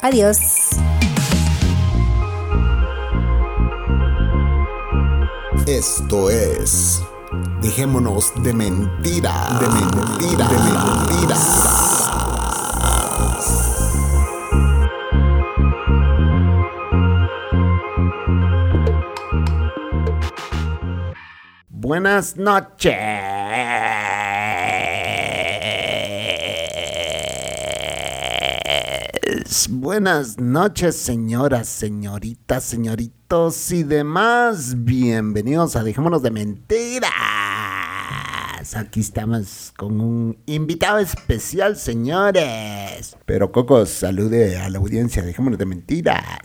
Adiós. Esto es. Dejémonos de mentira. De mentira. De mentira. Buenas noches. Buenas noches, señoras, señoritas, señoritos y demás. Bienvenidos a Dejémonos de Mentiras. Aquí estamos con un invitado especial, señores. Pero Cocos, salude a la audiencia. Dejémonos de Mentiras.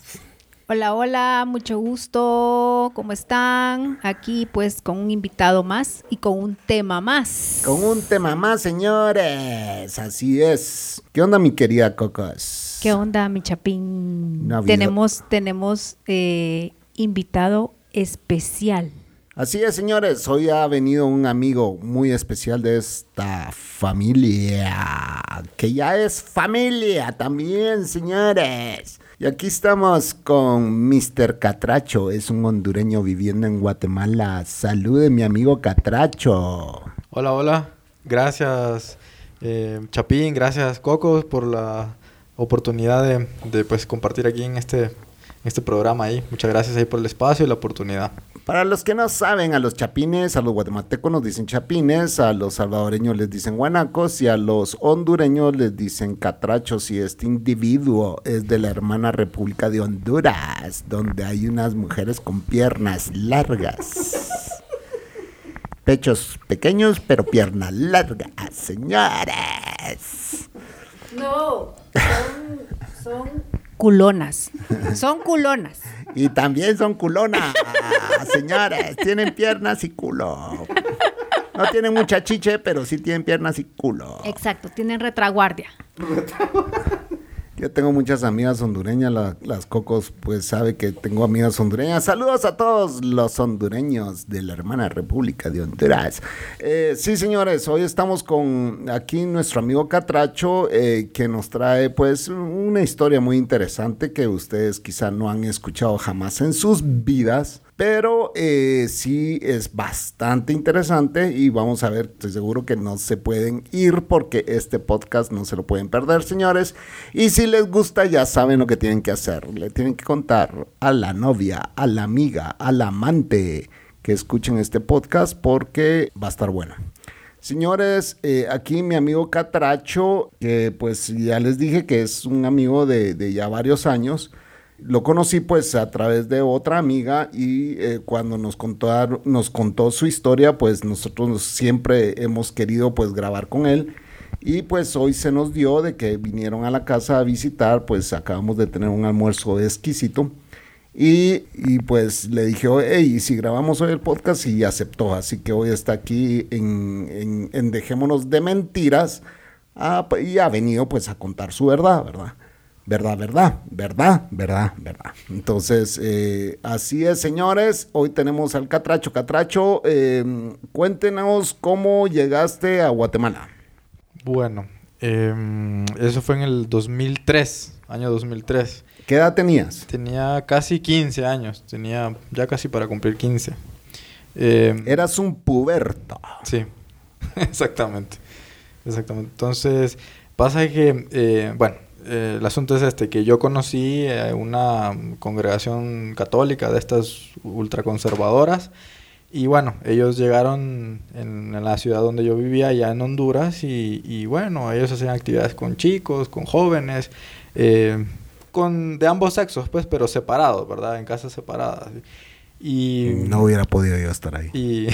Hola, hola, mucho gusto. ¿Cómo están? Aquí pues con un invitado más y con un tema más. Con un tema más, señores. Así es. ¿Qué onda, mi querida Cocos? ¿Qué onda, mi chapín? tenemos tenemos eh, invitado especial. Así es, señores. Hoy ha venido un amigo muy especial de esta familia, que ya es familia también, señores. Y aquí estamos con Mr. Catracho, es un hondureño viviendo en Guatemala. Salude mi amigo Catracho. Hola, hola. Gracias eh, Chapín, gracias Coco por la oportunidad de, pues, compartir aquí en este, este programa ahí. Muchas gracias ahí por el espacio y la oportunidad. Para los que no saben, a los chapines, a los guatemaltecos nos dicen chapines, a los salvadoreños les dicen guanacos y a los hondureños les dicen catrachos. Y este individuo es de la hermana República de Honduras, donde hay unas mujeres con piernas largas. Pechos pequeños, pero piernas largas, señores. No, son culonas. Son culonas. Y también son culonas, señores. Tienen piernas y culo. No tienen mucha chiche, pero sí tienen piernas y culo. Exacto, tienen retraguardia. Yo tengo muchas amigas hondureñas, las Cocos pues sabe que tengo amigas hondureñas. Saludos a todos los hondureños de la hermana República de Honduras. Eh, sí, señores, hoy estamos con aquí nuestro amigo Catracho eh, que nos trae pues una historia muy interesante que ustedes quizá no han escuchado jamás en sus vidas. Pero eh, sí es bastante interesante y vamos a ver, estoy seguro que no se pueden ir porque este podcast no se lo pueden perder, señores. Y si les gusta, ya saben lo que tienen que hacer. Le tienen que contar a la novia, a la amiga, al amante que escuchen este podcast porque va a estar bueno. Señores, eh, aquí mi amigo Catracho, que pues ya les dije que es un amigo de, de ya varios años lo conocí pues a través de otra amiga y eh, cuando nos contó, nos contó su historia, pues nosotros siempre hemos querido pues grabar con él. Y pues hoy se nos dio de que vinieron a la casa a visitar, pues acabamos de tener un almuerzo exquisito. Y, pues le dije, hey, ¿y si grabamos hoy el podcast? Y aceptó. Así que hoy está aquí en, en, Dejémonos de Mentiras. Ah, y ha venido pues a contar su verdad, ¿verdad? ¿Verdad, verdad? ¿Verdad? ¿Verdad? ¿Verdad? Entonces, eh, así es, señores. Hoy tenemos al Catracho. Catracho, em, cuéntenos cómo llegaste a Guatemala. Bueno, em, eso fue en el 2003, año 2003. ¿Qué edad tenías? Tenía casi 15 años, tenía ya casi para cumplir 15. Em, Eras un puberto. Sí, exactamente. Exactamente. Entonces, pasa que, eh, bueno, eh, el asunto es este, que yo conocí eh, una congregación católica de estas ultraconservadoras y bueno, ellos llegaron en, la ciudad donde yo vivía, allá en Honduras, y, bueno, ellos hacían actividades con chicos, con jóvenes, eh, con, de ambos sexos, pues, pero separados, ¿verdad? En casas separadas. Y, no hubiera podido yo estar ahí. Y,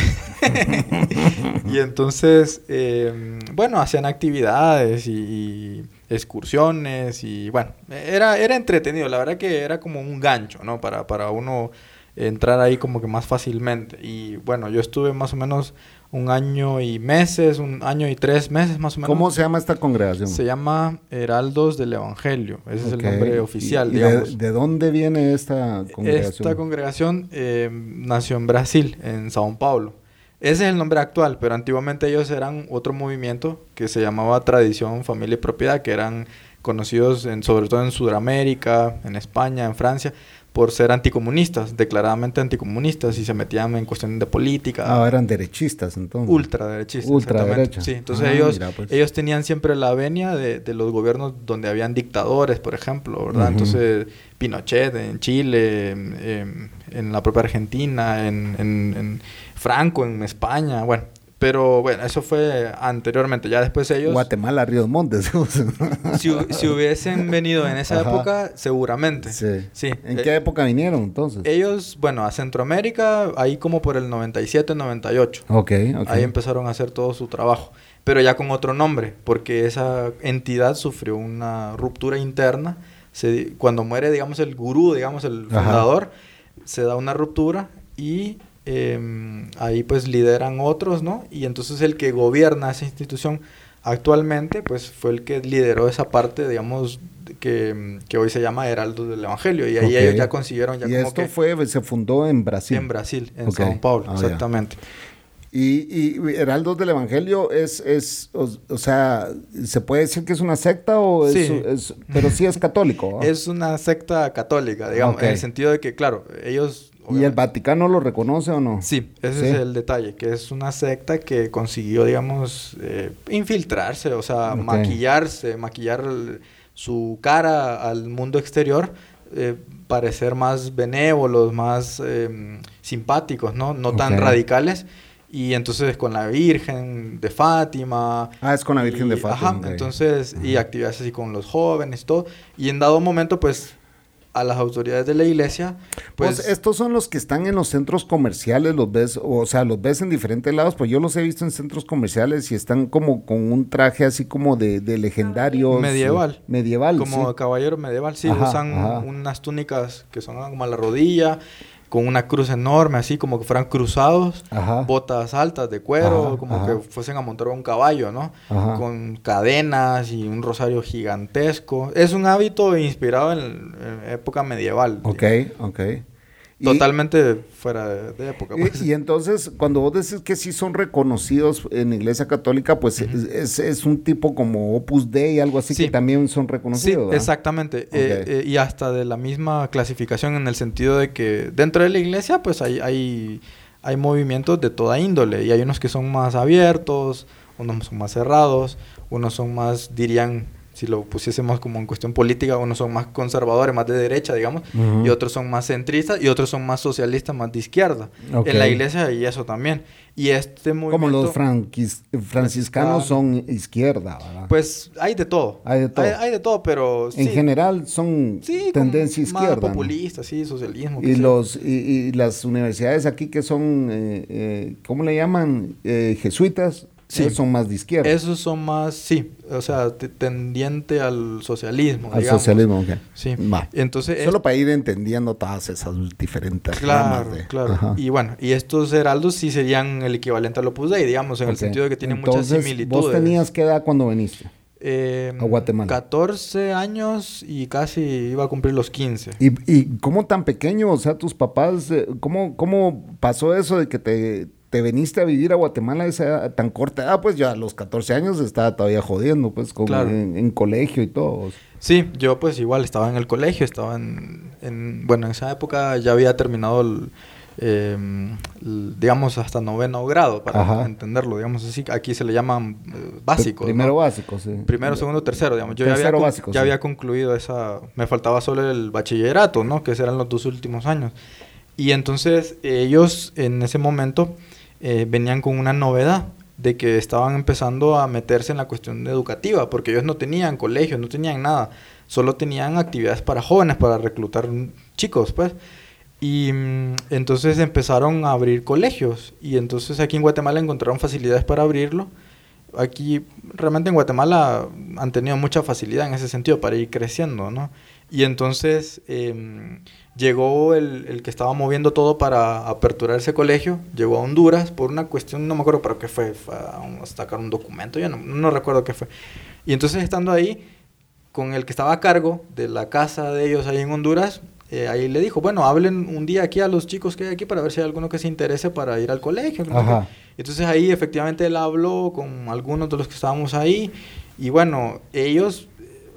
y entonces, eh, bueno, hacían actividades y, excursiones y bueno, era, era entretenido, la verdad que era como un gancho, ¿no? Para, para uno entrar ahí como que más fácilmente. Y bueno, yo estuve más o menos un año y meses, un año y tres meses más o menos. ¿Cómo se llama esta congregación? Se llama Heraldos del Evangelio, ese es el nombre oficial. ¿Y, de, dónde viene esta congregación? Esta congregación eh, nació en Brasil, en Sao Paulo. Ese es el nombre actual, pero antiguamente ellos eran otro movimiento que se llamaba Tradición, Familia y Propiedad, que eran conocidos en, sobre todo en Sudamérica, en España, en Francia por ser anticomunistas, declaradamente anticomunistas, y se metían en cuestiones de política. Ah, eran derechistas entonces. Ultraderechistas. Ultraderecha. Sí, entonces ah, ellos, pues. ellos tenían siempre la venia de, de, los gobiernos donde habían dictadores, por ejemplo, ¿verdad? Entonces, Pinochet en Chile, en, la propia Argentina, en, en Franco en España, bueno, pero bueno, eso fue anteriormente. Ya después ellos... Guatemala, Ríos Montes. si, si, hubiesen venido en esa época, seguramente. Sí. sí. ¿En qué época vinieron entonces? Ellos, bueno, a Centroamérica, ahí como por el 97, 98. Ok, ok. Ahí empezaron a hacer todo su trabajo. Pero ya con otro nombre, porque esa entidad sufrió una ruptura interna. Se, cuando muere, digamos, el gurú, digamos, el fundador, se da una ruptura y Em, ahí pues lideran otros, ¿no? Y entonces el que gobierna esa institución actualmente pues fue el que lideró esa parte, digamos, que, que hoy se llama Heraldo del Evangelio. Y ahí ellos ya consiguieron ya y esto fue, se fundó en Brasil. En Brasil, en Sao Paulo, ah, exactamente. Y, y Heraldos del Evangelio es, es o, sea, ¿se puede decir que es una secta o es, es pero sí es católico? Es una secta católica, digamos, en el sentido de que, claro, ellos ¿Y el Vaticano lo reconoce o no? Sí, ese es el detalle, que es una secta que consiguió, digamos, eh, infiltrarse, o sea, maquillarse, maquillar su cara al mundo exterior, eh, parecer más benévolos, más em, simpáticos, ¿no? No tan radicales. Y entonces con la Virgen de Fátima. Ah, es con la Virgen de Fátima. Ajá, entonces, y actividades así con los jóvenes, todo. Y en dado momento, pues a las autoridades de la iglesia. Pues, pues, estos son los que están en los centros comerciales, los ves, o sea, los ves en diferentes lados, pues yo los he visto en centros comerciales y están como con un traje así como de, de legendario. Medieval. medieval. Como caballero medieval, sí, usan unas túnicas que son como a la rodilla con una cruz enorme, así como que fueran cruzados, botas altas de cuero, como que fuesen a montar un caballo, ¿no? Con cadenas y un rosario gigantesco. Es un hábito inspirado en, época medieval. Ok, ok. Totalmente fuera de, época. Pues. Y, entonces, cuando vos decís que sí son reconocidos en Iglesia Católica, pues es, un tipo como Opus Dei, algo así, que también son reconocidos. Sí, exactamente. Eh, eh, y hasta de la misma clasificación en el sentido de que dentro de la Iglesia, pues hay, hay, hay movimientos de toda índole. Y hay unos que son más abiertos, unos son más cerrados, unos son más, dirían, si lo pusiésemos como en cuestión política, unos son más conservadores, más de derecha, digamos, y otros son más centristas, y otros son más socialistas, más de izquierda. En la iglesia y eso también. Y este movimiento... Como los franciscanos son izquierda, ¿verdad? Pues hay de todo. Hay de todo. Hay, de todo, pero... En general son tendencia izquierda. Más populistas, sí, socialismo. Y, los, y, las universidades aquí que son, eh, eh, ¿cómo le llaman? Eh, jesuitas Sí. Esos son más de izquierda. Esos son más, sí, o sea, tendiente al socialismo. Al socialismo, ok. Sí. Entonces, Solo para ir entendiendo todas esas diferentes claro, ramas Claro, Y bueno, y estos heraldos sí serían el equivalente al Opus Dei, digamos, en el sentido de que tienen muchas similitudes. ¿Vos tenías qué edad cuando viniste? Eh, a Guatemala. 14 años y casi iba a cumplir los 15. ¿Y, y cómo tan pequeño? O sea, tus papás, eh, ¿cómo, cómo pasó eso de que te te veniste a vivir a Guatemala esa tan corta edad, pues ya a los 14 años estaba todavía jodiendo, pues como en, colegio y todo. Sí, yo pues igual estaba en el colegio, estaba en, bueno, en esa época ya había terminado el, em, digamos, hasta noveno grado, para entenderlo, digamos así, aquí se le llaman eh, básicos. Primero básico, sí. Primero, segundo, tercero, digamos. Yo ya, había, básico, ya había concluido esa, me faltaba solo el bachillerato, ¿no? Que eran los dos últimos años. Y entonces ellos en ese momento eh, venían con una novedad de que estaban empezando a meterse en la cuestión educativa, porque ellos no tenían colegios, no tenían nada, solo tenían actividades para jóvenes, para reclutar chicos, pues. Y mm, entonces empezaron a abrir colegios. Y entonces aquí en Guatemala encontraron facilidades para abrirlo. Aquí, realmente en Guatemala han tenido mucha facilidad en ese sentido para ir creciendo, ¿no? Y entonces em, llegó el, el, que estaba moviendo todo para aperturar ese colegio, llegó a Honduras por una cuestión, no me acuerdo para qué fue, fue a, sacar un documento, ya no, no recuerdo qué fue. Y entonces estando ahí, con el que estaba a cargo de la casa de ellos ahí en Honduras, eh, ahí le dijo, bueno, hablen un día aquí a los chicos que hay aquí para ver si hay alguno que se interese para ir al colegio. Ajá. Entonces ahí efectivamente él habló con algunos de los que estábamos ahí y bueno, ellos,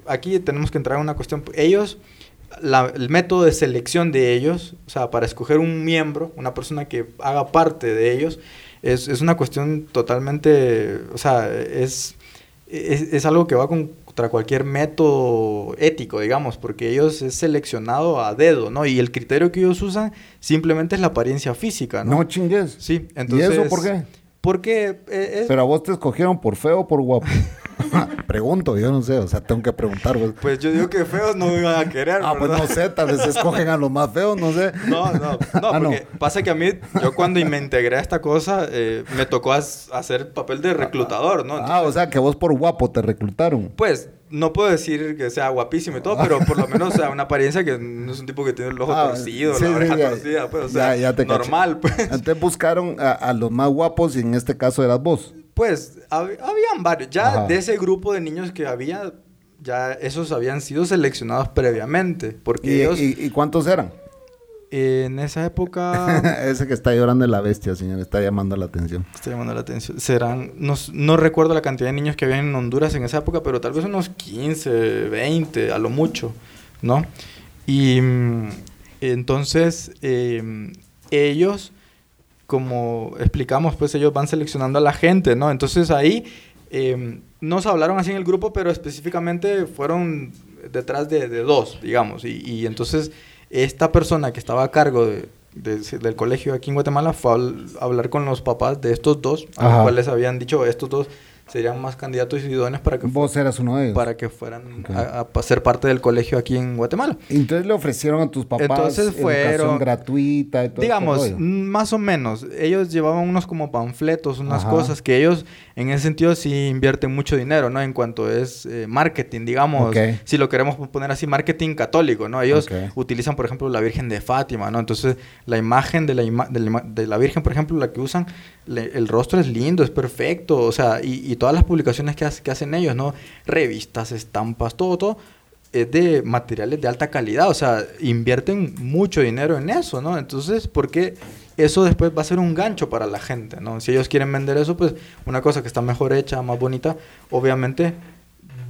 aquí tenemos que entrar en una cuestión, ellos, la, el método de selección de ellos, o sea, para escoger un miembro, una persona que haga parte de ellos, es, es una cuestión totalmente, o sea, es, es, es algo que va con contra cualquier método ético, digamos, porque ellos es seleccionado a dedo, ¿no? Y el criterio que ellos usan simplemente es la apariencia física, ¿no? No chingues. Sí, entonces... ¿Y eso por qué? Porque eh, es... Pero a vos te escogieron por feo o por guapo. Pregunto, yo no sé, o sea, tengo que preguntar. Pues, pues yo digo que feos no me iban a querer. Ah, pues no sé, tal vez escogen a los más feos, no sé. No, no, no, ah, porque pasa que a mí, yo cuando me integré a esta cosa, eh, me tocó hacer papel de reclutador, ¿no? ah, o sea, que vos por guapo te reclutaron. Pues no puedo decir que sea guapísimo y todo, pero por lo menos, o sea, una apariencia que no es un tipo que tiene el ojo ah, torcido, la oreja torcida, pues, o sea, normal, pues. Entonces buscaron a, a, los más guapos y en este caso eras vos. Pues habían varios. Ya de ese grupo de niños que había, ya esos habían sido seleccionados previamente. Porque ¿Y, ellos... ¿y, cuántos eran? En esa época... Ese que está llorando de la bestia, señor. Está llamando la atención. Está llamando la atención. Serán... No, no recuerdo la cantidad de niños que había en Honduras en esa época, pero tal vez unos 15, 20, a lo mucho, ¿no? Y mm, entonces eh, ellos como explicamos, pues ellos van seleccionando a la gente, ¿no? Entonces ahí eh, nos hablaron así en el grupo, pero específicamente fueron detrás de, dos, digamos. Y, y, entonces esta persona que estaba a cargo de, del colegio aquí en Guatemala fue a hablar con los papás de estos dos, a los cuales habían dicho, estos dos serían más candidatos idóneos para que vos eras uno de ellos. para que fueran a, ser parte del colegio aquí en Guatemala. Entonces le ofrecieron a tus papás entonces fueron gratuita y todo digamos más o menos ellos llevaban unos como panfletos unas cosas que ellos en ese sentido sí invierten mucho dinero no en cuanto es eh, marketing digamos si lo queremos poner así marketing católico no ellos utilizan por ejemplo la Virgen de Fátima no entonces la imagen de la, de la, Virgen por ejemplo la que usan el rostro es lindo es perfecto o sea y, y todas las publicaciones que, que hacen ellos, ¿no? Revistas, estampas, todo, todo, es de materiales de alta calidad. O sea, invierten mucho dinero en eso, ¿no? Entonces, porque eso después va a ser un gancho para la gente, ¿no? Si ellos quieren vender eso, pues una cosa que está mejor hecha, más bonita, obviamente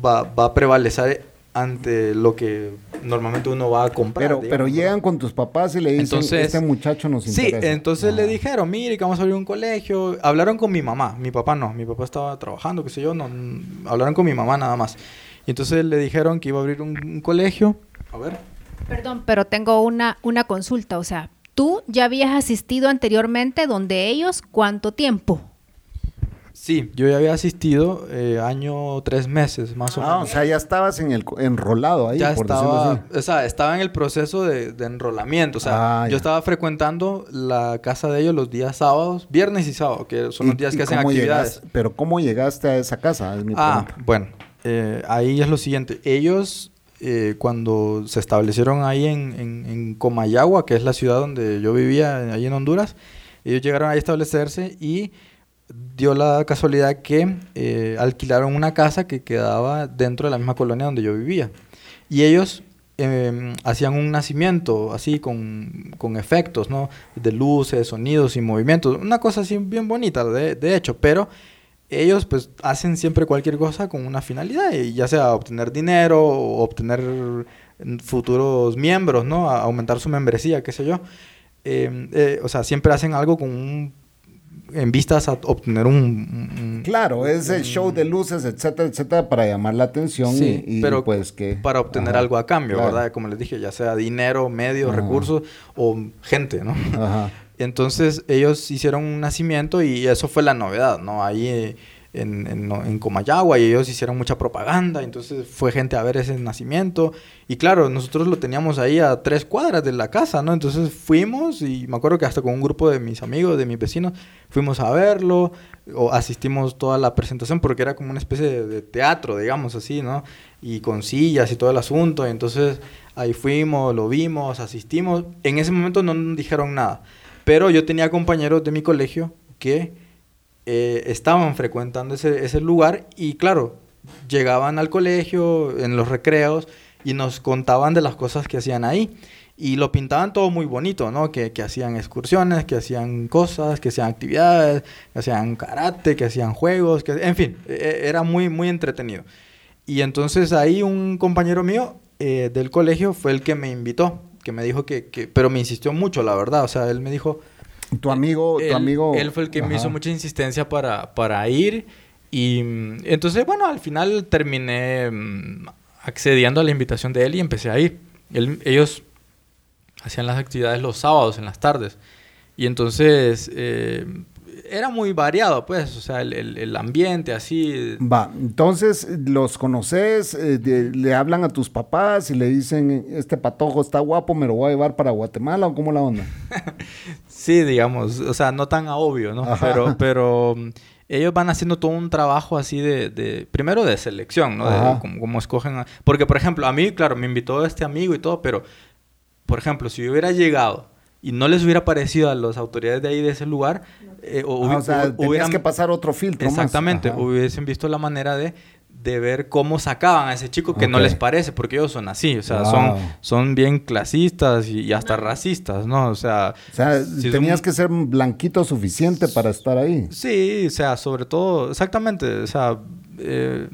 va, va a prevalecer ante lo que normalmente uno va a comprar. Pero, pero llegan con tus papás y le dicen, este muchacho nos interesa. Sí, entonces le dijeron, mire, que vamos a abrir un colegio. Hablaron con mi mamá, mi papá no, mi papá estaba trabajando, qué sé yo, no, hablaron con mi mamá nada más. Y entonces le dijeron que iba a abrir un, colegio. A ver. Perdón, pero tengo una, una consulta, o sea, tú ya habías asistido anteriormente donde ellos, ¿cuánto tiempo? Sí, yo ya había asistido eh, año tres meses, más o ah, menos. o sea, ya estabas en el enrolado ahí, ya estaba, O sea, estaba en el proceso de, enrolamiento. O sea, ah, yo estaba frecuentando la casa de ellos los días sábados, viernes y sábado, que son los días que hacen actividades. pero ¿cómo llegaste a esa casa? ah, bueno, eh, ahí es lo siguiente. Ellos, eh, cuando se establecieron ahí en, en, en Comayagua, que es la ciudad donde yo vivía, ahí en Honduras, ellos llegaron a establecerse y dio la casualidad que eh, alquilaron una casa que quedaba dentro de la misma colonia donde yo vivía. Y ellos em, hacían un nacimiento así con, con, efectos, ¿no? De luces, sonidos y movimientos. Una cosa así bien bonita, de, de, hecho, pero ellos pues hacen siempre cualquier cosa con una finalidad, ya sea obtener dinero o obtener futuros miembros, ¿no? A aumentar su membresía, qué sé yo. Em, eh, o sea, siempre hacen algo con un en vistas a obtener un... claro, es el show de luces, etcétera, etcétera, para llamar la atención y, pero pues que... Para obtener algo a cambio, ¿verdad? Como les dije, ya sea dinero, medios, recursos o gente, ¿no? Ajá. Entonces ellos hicieron un nacimiento y eso fue la novedad, ¿no? Ahí en, en, Comayagua y ellos hicieron mucha propaganda, entonces fue gente a ver ese nacimiento y claro, nosotros lo teníamos ahí a tres cuadras de la casa, ¿no? Entonces fuimos y me acuerdo que hasta con un grupo de mis amigos, de mis vecinos, fuimos a verlo o asistimos toda la presentación porque era como una especie de, teatro, digamos así, ¿no? Y con sillas y todo el asunto, y entonces ahí fuimos, lo vimos, asistimos, en ese momento no dijeron nada, pero yo tenía compañeros de mi colegio que eh, estaban frecuentando ese, ese lugar y claro, llegaban al colegio en los recreos y nos contaban de las cosas que hacían ahí. Y lo pintaban todo muy bonito, ¿no? Que, que, hacían excursiones, que hacían cosas, que hacían actividades, que hacían karate, que hacían juegos, que, en fin, e, e, era muy, muy entretenido. Y entonces ahí un compañero mío eh, del colegio fue el que me invitó, que me dijo que, que, pero me insistió mucho, la verdad. O sea, él me dijo, tu amigo, tu amigo. Él fue el que me hizo mucha insistencia para, para ir. Y entonces, bueno, al final terminé mm, accediendo a la invitación de él y empecé a ir. ellos hacían las actividades los sábados en las tardes. Y entonces eh, era muy variado, pues, o sea, el, ambiente así. Va, entonces los conoces, eh, le hablan a tus papás y le dicen, este patojo está guapo, me lo voy a llevar para Guatemala o cómo la onda. sí, digamos, o sea, no tan obvio, ¿no? Pero, pero mm, ellos van haciendo todo un trabajo así de, primero de selección, ¿no? De cómo, escogen. porque, por ejemplo, a mí, claro, me invitó este amigo y todo, pero, por ejemplo, si yo hubiera llegado y no les hubiera parecido a las autoridades de ahí de ese lugar, eh, o, ah, sea, hubieran que pasar otro filtro. Exactamente, hubiesen visto la manera de, de ver cómo sacaban a ese chico que no les parece, porque ellos son así, o sea, son, son bien clasistas y, hasta racistas, ¿no? O sea, o sea tenías que ser blanquito suficiente para estar ahí. Sí, o sea, sobre todo, exactamente, o sea, eh,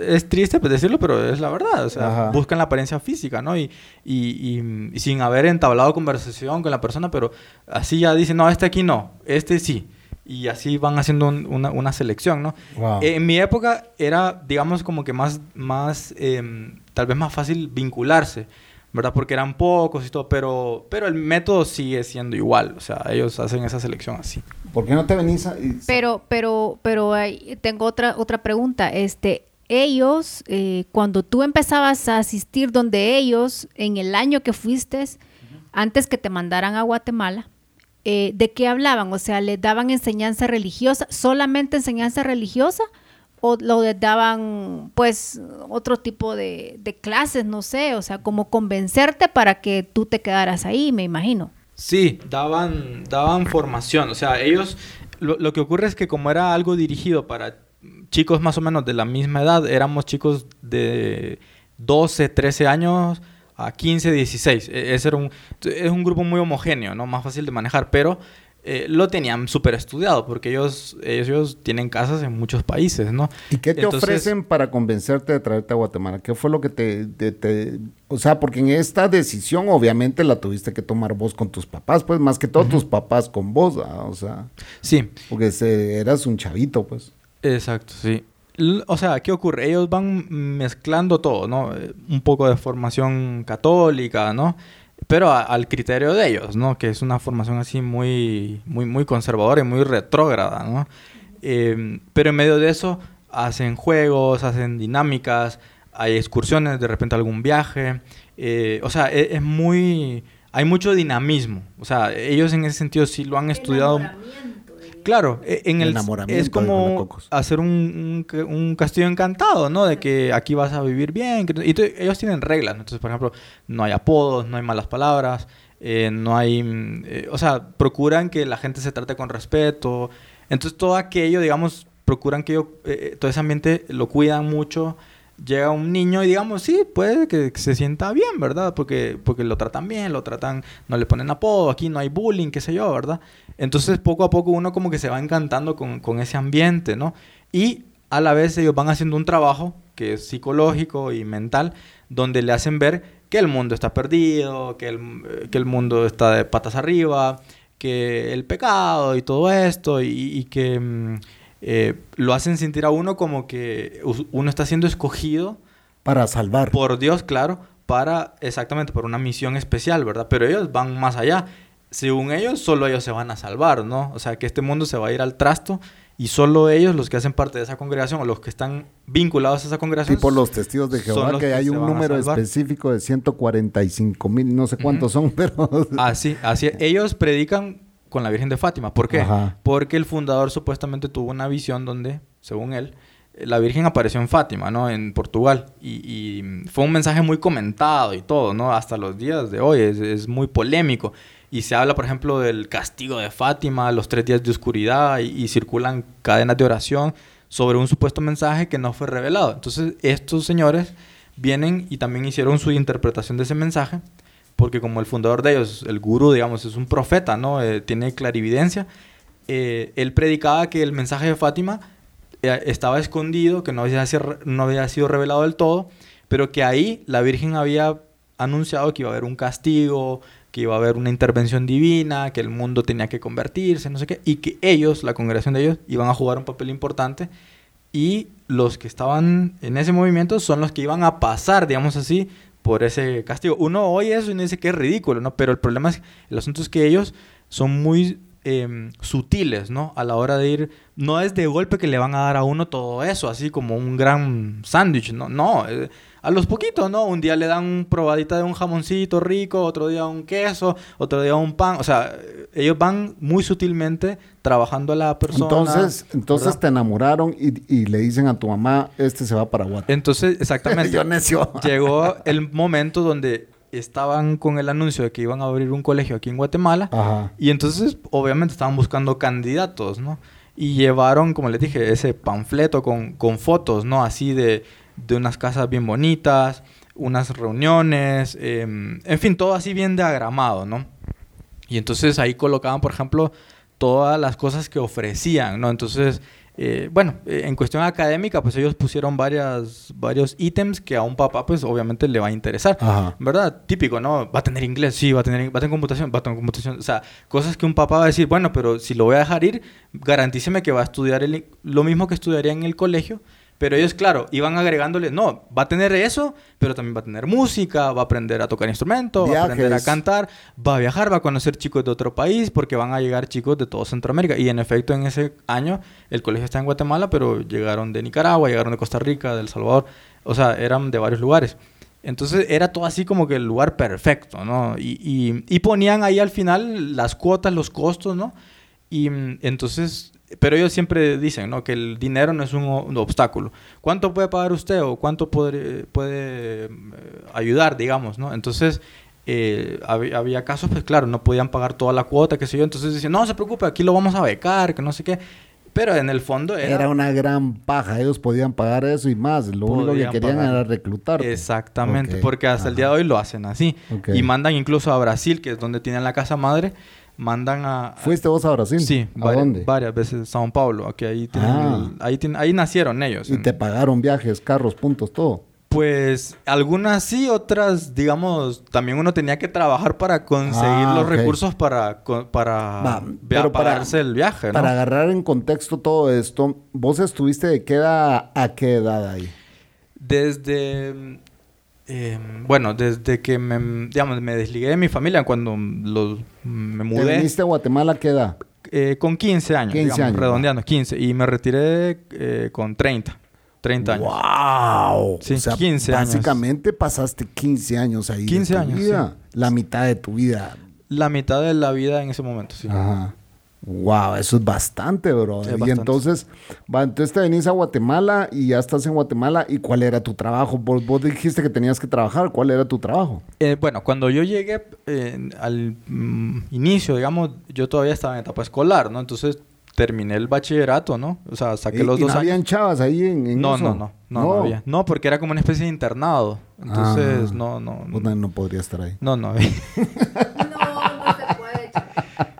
es triste pues, decirlo, pero es la verdad. O sea, buscan la apariencia física, ¿no? Y, y, y, sin haber entablado conversación con la persona, pero así ya dicen, no, este aquí no, este sí. Y así van haciendo una, una, selección, ¿no? En mi época era, digamos, como que más, más em, tal vez más fácil vincularse. ¿verdad? Porque eran pocos y todo, pero, pero el método sigue siendo igual, o sea, ellos hacen esa selección así. ¿Por qué no te venís Pero, pero, pero tengo otra, otra pregunta, este, ellos, eh, cuando tú empezabas a asistir donde ellos, en el año que fuiste, antes que te mandaran a Guatemala, eh, ¿de qué hablaban? O sea, ¿les daban enseñanza religiosa, solamente enseñanza religiosa? ¿O lo les daban, pues, otro tipo de, clases, no sé? O sea, como convencerte para que tú te quedaras ahí, me imagino. Sí, daban, daban formación. O sea, ellos, lo, lo que ocurre es que como era algo dirigido para chicos más o menos de la misma edad, éramos chicos de 12, 13 años a 15, 16. E, ese era un, es un grupo muy homogéneo, ¿no? Más fácil de manejar, pero eh, lo tenían súper estudiado porque ellos, ellos tienen casas en muchos países, ¿no? ¿Y qué te ofrecen para convencerte de traerte a Guatemala? ¿Qué fue lo que te, te, O sea, porque en esta decisión obviamente la tuviste que tomar vos con tus papás, pues más que todos tus papás con vos, o sea. Sí. Porque eras un chavito, pues. Exacto, sí. O sea, ¿qué ocurre? Ellos van mezclando todo, ¿no? Eh, un poco de formación católica, ¿no? Pero al criterio de ellos, ¿no? Que es una formación así muy, muy, muy conservadora y muy retrógrada, ¿no? Em, pero en medio de eso hacen juegos, hacen dinámicas, hay excursiones, de repente algún viaje. Eh, o sea, e, es, muy... Hay mucho dinamismo. O sea, ellos en ese sentido sí lo han estudiado Claro, e, en el, es como hacer un, un, castillo encantado, ¿no? De que aquí vas a vivir bien. y ellos tienen reglas. Entonces, por ejemplo, no hay apodos, no hay malas palabras, eh, no hay... Mm, eh, o sea, procuran que la gente se trate con respeto. Entonces, todo aquello, digamos, procuran que yo, eh, todo ese ambiente lo cuidan mucho llega un niño y digamos, sí, puede que se sienta bien, ¿verdad? Porque, porque lo tratan bien, lo tratan, no le ponen apodo, aquí no hay bullying, qué sé yo, ¿verdad? Entonces poco a poco uno como que se va encantando con, con ese ambiente, ¿no? Y a la vez ellos van haciendo un trabajo que es psicológico y mental, donde le hacen ver que el mundo está perdido, que el, que el mundo está de patas arriba, que el pecado y todo esto, y, y que... Eh, lo hacen sentir a uno como que uno está siendo escogido. Para salvar. Por Dios, claro, para, exactamente, por una misión especial, ¿verdad? Pero ellos van más allá. Según ellos, solo ellos se van a salvar, ¿no? O sea, que este mundo se va a ir al trasto y solo ellos, los que hacen parte de esa congregación o los que están vinculados a esa congregación. por los testigos de Jehová, que hay un número específico de 145 mil, no sé cuántos son, pero... Así, así. Ellos predican con la Virgen de Fátima. ¿Por qué? Porque el fundador supuestamente tuvo una visión donde, según él, la Virgen apareció en Fátima, ¿no? En Portugal. Y, fue un mensaje muy comentado y todo, ¿no? Hasta los días de hoy es, es muy polémico. Y se habla, por ejemplo, del castigo de Fátima, los tres días de oscuridad, y, circulan cadenas de oración sobre un supuesto mensaje que no fue revelado. Entonces, estos señores vienen y también hicieron su interpretación de ese mensaje, porque como el fundador de ellos, el gurú, digamos, es un profeta, ¿no? Eh, tiene clarividencia. Eh, él predicaba que el mensaje de Fátima eh, estaba escondido, que no había, no había sido revelado del todo, pero que ahí la Virgen había anunciado que iba a haber un castigo, que iba a haber una intervención divina, que el mundo tenía que convertirse, no sé qué, y que ellos, la congregación de ellos, iban a jugar un papel importante y los que estaban en ese movimiento son los que iban a pasar, digamos así, por ese castigo. Uno oye eso y uno dice que es ridículo, ¿no? Pero el problema es, el asunto es que ellos son muy em, sutiles, ¿no? A la hora de ir, no es de golpe que le van a dar a uno todo eso, así como un gran sándwich, ¿no? No, eh, a los poquitos, ¿no? Un día le dan un probadita de un jamoncito rico, otro día un queso, otro día un pan. O sea, ellos van muy sutilmente trabajando a la persona. Entonces, entonces te enamoraron y, le dicen a tu mamá, este se va para Guatemala. Entonces, exactamente. Yo necio. Llegó el momento donde estaban con el anuncio de que iban a abrir un colegio aquí en Guatemala. Ajá. Y entonces, obviamente, estaban buscando candidatos, ¿no? Y llevaron, como les dije, ese panfleto con, con fotos, ¿no? Así de de unas casas bien bonitas, unas reuniones, em, en fin, todo así bien diagramado, ¿no? Y entonces ahí colocaban, por ejemplo, todas las cosas que ofrecían, ¿no? Entonces, eh, bueno, eh, en cuestión académica, pues ellos pusieron varias, varios ítems que a un papá, pues obviamente le va a interesar, ¿verdad? Típico, ¿no? Va a tener inglés, sí, va a tener, va a tener computación, va a tener computación, o sea, cosas que un papá va a decir, bueno, pero si lo voy a dejar ir, garantíceme que va a estudiar lo mismo que estudiaría en el colegio, pero ellos, claro, iban agregándole, no, va a tener eso, pero también va a tener música, va a aprender a tocar instrumento, va a aprender a cantar, va a viajar, va a conocer chicos de otro país, porque van a llegar chicos de todo Centroamérica. Y en efecto, en ese año, el colegio está en Guatemala, pero llegaron de Nicaragua, llegaron de Costa Rica, de El Salvador, o sea, eran de varios lugares. Entonces era todo así como que el lugar perfecto, ¿no? Y, y, y ponían ahí al final las cuotas, los costos, ¿no? Y mm, entonces pero ellos siempre dicen ¿no? que el dinero no es un, obstáculo. ¿Cuánto puede pagar usted o cuánto puede, puede eh, ayudar, digamos? ¿no? Entonces, eh, había, casos, pues claro, no podían pagar toda la cuota, qué sé yo. Entonces decían, no se preocupe, aquí lo vamos a becar, que no sé qué. Pero en el fondo era... Era una gran paja, ellos podían pagar eso y más. Lo único que querían era reclutar. Exactamente, porque hasta el día de hoy lo hacen así. Y mandan incluso a Brasil, que es donde tienen la casa madre, mandan a... ¿Fuiste vos a Brasil? Sí. ¿A varias, dónde? Varias veces. Sao Paulo. Aquí ahí, ah. ahí, ahí nacieron ellos. ¿Y te pagaron viajes, carros, puntos, todo? Pues algunas sí, otras, digamos, también uno tenía que trabajar para conseguir ah, los recursos para, para, pero pagarse el viaje. ¿no? Para agarrar en contexto todo esto, ¿vos estuviste de qué edad a qué edad ahí? Desde eh, bueno, desde que me, digamos, me desligué de mi familia, cuando los, me mudé. ¿Viniste a Guatemala qué edad? Eh, con 15 años, 15 años redondeando, 15. Y me retiré eh, con 30. 30 años. ¡Wow! Sí, 15 años. Básicamente pasaste 15 años ahí. 15 años. La mitad de tu vida. La mitad de la vida en ese momento, sí. Ajá. Wow, eso es bastante, bro. y entonces, va, entonces te venís a Guatemala y ya estás en Guatemala. ¿Y cuál era tu trabajo? Vos, dijiste que tenías que trabajar. ¿Cuál era tu trabajo? Eh, bueno, cuando yo llegué al mm, inicio, digamos, yo todavía estaba en etapa escolar, ¿no? Entonces terminé el bachillerato, ¿no? O sea, saqué los dos no habían chavas ahí en, no, no, no, no, no, había. No, porque era como una especie de internado. Entonces, ah. no, no, no. no podría estar ahí. No, no. No,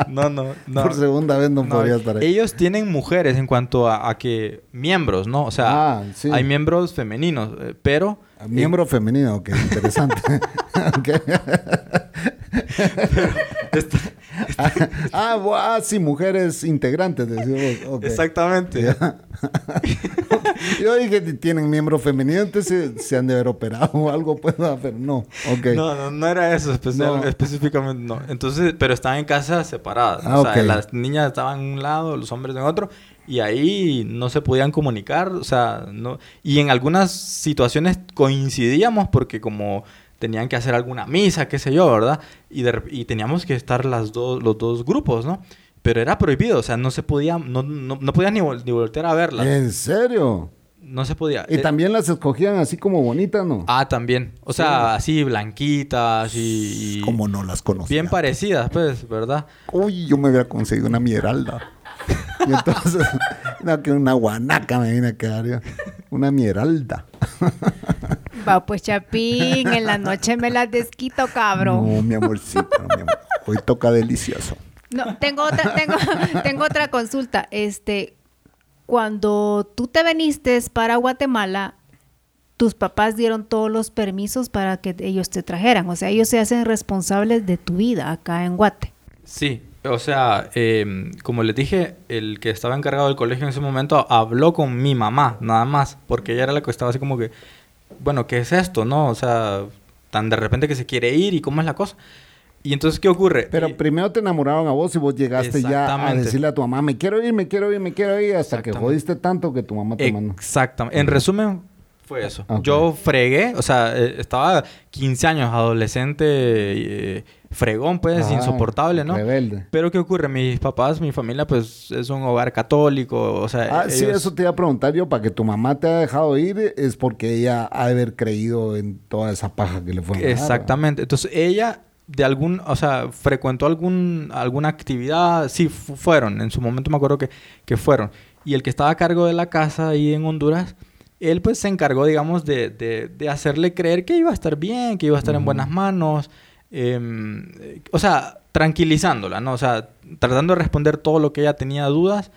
no, no. Por segunda vez no, podría estar ahí. Ellos tienen mujeres en cuanto a, que miembros, ¿no? O sea, ah, hay miembros femeninos, eh, pero... Miembro femenino, ok, interesante. ah, ah, sí, mujeres integrantes, decimos. Exactamente. Yo dije que tienen miembro femenino, entonces se, han de haber operado o algo, pues, pero no. Okay. No, no, no era eso específicamente, no. Entonces, pero estaban en casas separadas. Ah, o sea, las niñas estaban en un lado, los hombres en otro, y ahí no se podían comunicar, o sea, no, y en algunas situaciones coincidíamos porque como tenían que hacer alguna misa, qué sé yo, ¿verdad? Y, y teníamos que estar las dos, los dos grupos, ¿no? Pero era prohibido, o sea, no se podía, no, no, no podías ni, ni voltear a verlas. ¿En serio? No se podía. Y Eh, también las escogían así como bonitas, ¿no? Ah, también. O sea, así blanquitas y... y Como no las conocía. Bien parecidas, pues, ¿verdad? Uy, yo me hubiera conseguido una mieralda. Y entonces, no, que una guanaca me vine a quedar yo. Una mieralda. Va, pues Chapín, en la noche me las desquito, cabrón. No, mi amorcito, no, mi amor. Hoy toca delicioso. No, tengo otra, tengo, tengo otra consulta. Este, cuando tú te viniste para Guatemala, tus papás dieron todos los permisos para que ellos te trajeran. O sea, ellos se hacen responsables de tu vida acá en Guate. Sí, o sea, eh, como les dije, el que estaba encargado del colegio en ese momento habló con mi mamá, nada más, porque ella era la que estaba así como que, bueno, ¿qué es esto, no? O sea, tan de repente que se quiere ir y cómo es la cosa. Y entonces, ¿qué ocurre? Pero Eh, primero te enamoraron a vos y vos llegaste ya a decirle a tu mamá, me quiero ir, me quiero ir, me quiero ir, hasta que jodiste tanto que tu mamá te mandó. Exactamente. En resumen, fue eso. Yo fregué, o sea, eh, estaba 15 años, adolescente, eh, fregón, pues, Ah, insoportable, ¿no? Rebelde. Pero ¿qué ocurre? Mis papás, mi familia, pues, es un hogar católico, o sea... Ah, sí, eso te iba a preguntar yo, para que tu mamá te haya dejado ir, es porque ella ha de haber creído en toda esa paja que le fue Exactamente. Entonces, ella de algún, o sea, frecuentó algún, alguna actividad, sí, fu- fueron, en su momento me acuerdo que, que fueron. Y el que estaba a cargo de la casa ahí en Honduras, él pues se encargó, digamos, de, de, de hacerle creer que iba a estar bien, que iba a estar en buenas manos, em, eh, o sea, tranquilizándola, ¿no? O sea, tratando de responder todo lo que ella tenía dudas,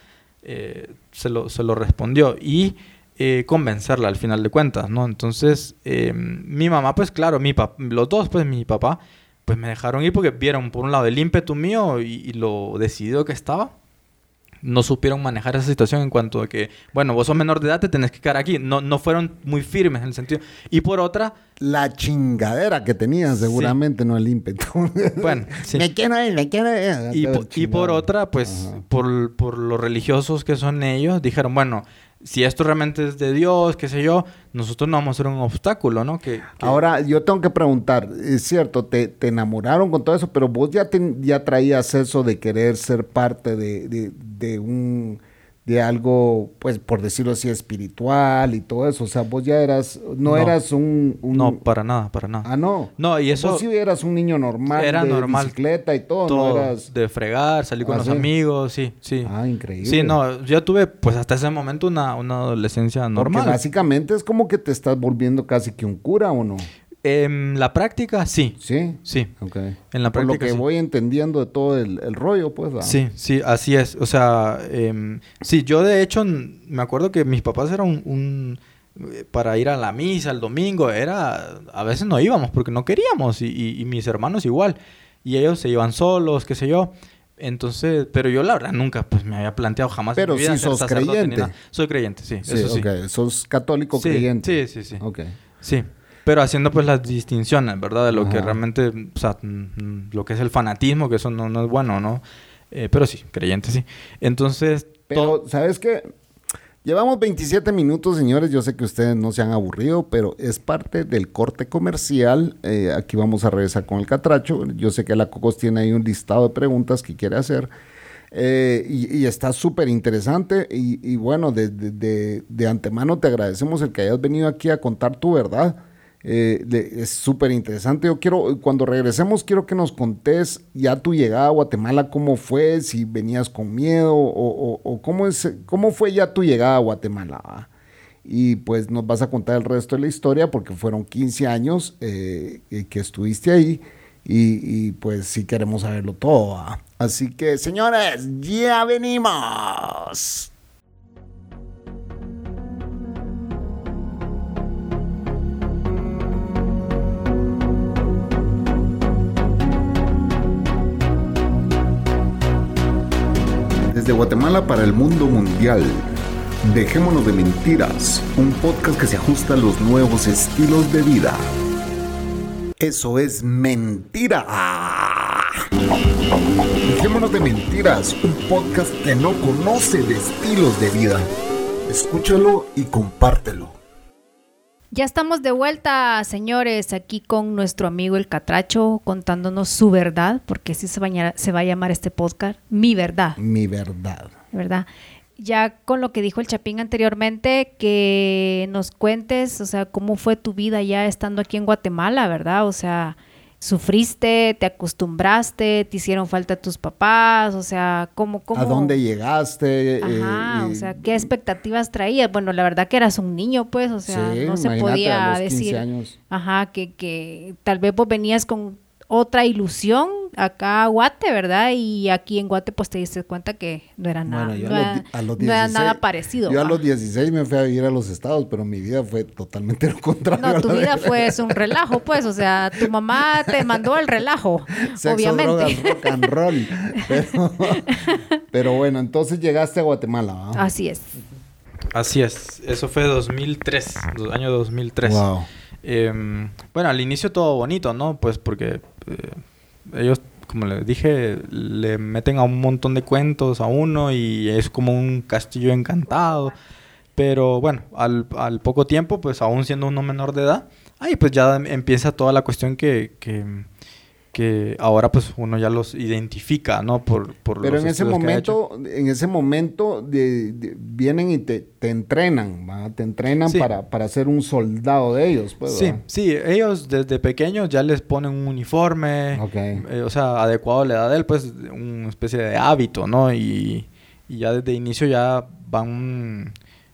eh, se, lo, se lo respondió. Y eh, convencerla al final de cuentas, ¿no? Entonces, eh, mi mamá, pues claro, mi pap- los dos, pues mi papá, pues me dejaron ir porque vieron por un lado el ímpetu mío y, y lo decidido que estaba. No supieron manejar esa situación en cuanto a que, bueno, vos sos menor de edad, te tenés que quedar aquí. No, no fueron muy firmes en el sentido. Y por otra, La chingadera que tenías, seguramente, no el ímpetu. bueno, sí. Me quiero ir, me quiero ir. Y, Todo po- y por otra, pues, por, por los religiosos que son ellos, dijeron, bueno, si esto realmente es de Dios, qué sé yo, nosotros no vamos a ser un obstáculo, ¿no? Que, Ahora, yo tengo que preguntar, es cierto, te, te enamoraron con todo eso, pero vos ya, ten- ya traías eso de querer ser parte de, de- de un de algo, pues por decirlo así, espiritual y todo eso. O sea, vos ya eras, no, No. eras un, un- No, para nada, para nada. Ah, no. No, y eso Vos sí eras un niño normal, era de normal. bicicleta y todo, todo no eras... de fregar, salir con Ah, los ¿sí? amigos, sí, sí. Ah, increíble. Sí, no, yo tuve pues hasta ese momento una, una adolescencia Porque normal. básicamente es como que te estás volviendo casi que un cura, ¿o no? En la práctica, sí. Sí. Sí. Ok. En la Por lo práctica, que sí. voy entendiendo de todo el, el rollo, pues. ¿va? Sí, sí, así es. O sea, em, sí, yo de hecho me acuerdo que mis papás eran un, un- eh, para ir a la misa el domingo, era a veces no íbamos porque no queríamos y, y- y mis hermanos igual. Y ellos se iban solos, qué sé yo. Entonces, pero yo la verdad nunca pues me había planteado jamás en Pero mi vida ser sos creyente. Soy creyente, sí, Sí, eso sí. Sos católico Sí, creyente. Sí, sí, sí. Ok. Sí, pero haciendo pues las distinciones, ¿verdad? De lo que realmente, o sea, mm, lo que es el fanatismo, que eso no, no es bueno, ¿no? Eh, pero sí, creyente sí. Entonces, Pero, todo- ¿sabes qué? Llevamos 27 minutos, señores. Yo sé que ustedes no se han aburrido, pero es parte del corte comercial. Eh, aquí vamos a regresar con el catracho. Yo sé que la Cocos tiene ahí un listado de preguntas que quiere hacer. Eh, y, y está súper interesante. Y, y bueno, de, de- de- de antemano te agradecemos el que hayas venido aquí a contar tu verdad. Eh, es súper interesante. Yo quiero, cuando regresemos, quiero que nos contés ya tu llegada a Guatemala, cómo fue, si venías con miedo o, o- cómo, es, cómo fue ya tu llegada a Guatemala. Y pues nos vas a contar el resto de la historia porque fueron 15 años eh, eh, que estuviste ahí y, y, pues sí queremos saberlo todo. Así que señores, ya venimos. Desde Guatemala para el mundo mundial. Dejémonos de mentiras, un podcast que se ajusta a los nuevos estilos de vida. Eso es mentira. Dejémonos de mentiras, un podcast que no conoce de estilos de vida. Escúchalo y compártelo. Ya estamos de vuelta, señores, aquí con nuestro amigo el Catracho contándonos su verdad, porque así se va, a, se va a llamar este podcast, Mi Verdad. Mi Verdad. ¿Verdad? Ya con lo que dijo el Chapín anteriormente, que nos cuentes, o sea, cómo fue tu vida ya estando aquí en Guatemala, ¿verdad? O sea, sufriste, te acostumbraste, te hicieron falta tus papás, o sea, ¿cómo, cómo? ¿A dónde llegaste? Ajá, o sea, ¿qué expectativas traías? Bueno, la verdad que eras un niño, pues, o sea, no se podía decir, ajá, que, que tal vez vos venías con otra ilusión acá a Guate, ¿verdad? Y aquí en Guate pues te diste cuenta que no era nada, no, era, nada parecido. Yo a los 16 me fui a vivir a los estados, pero mi vida fue totalmente lo contrario. No, tu vida fue un relajo, pues, o sea, tu mamá te mandó el relajo, obviamente. Drogas, rock and roll. Pero, bueno, entonces llegaste a Guatemala, ¿no? Así es. Así es, eso fue 2003, año 2003. Wow. Em, bueno, al inicio todo bonito, ¿no? Pues porque eh, ellos, como les dije, le meten a un montón de cuentos a uno y es como un castillo encantado. Pero bueno, al, poco tiempo, pues aún siendo uno menor de edad, ahí pues ya empieza toda la cuestión que que ahora pues uno ya los identifica, ¿no? Por, por Pero en ese momento, en ese momento vienen y te, te entrenan, ¿va? Te entrenan para, para ser un soldado de ellos, pues, Sí, sí, ellos desde pequeños ya les ponen un uniforme, eh, o sea, adecuado a la edad de él, pues una especie de hábito, ¿no? Y, ya desde inicio ya van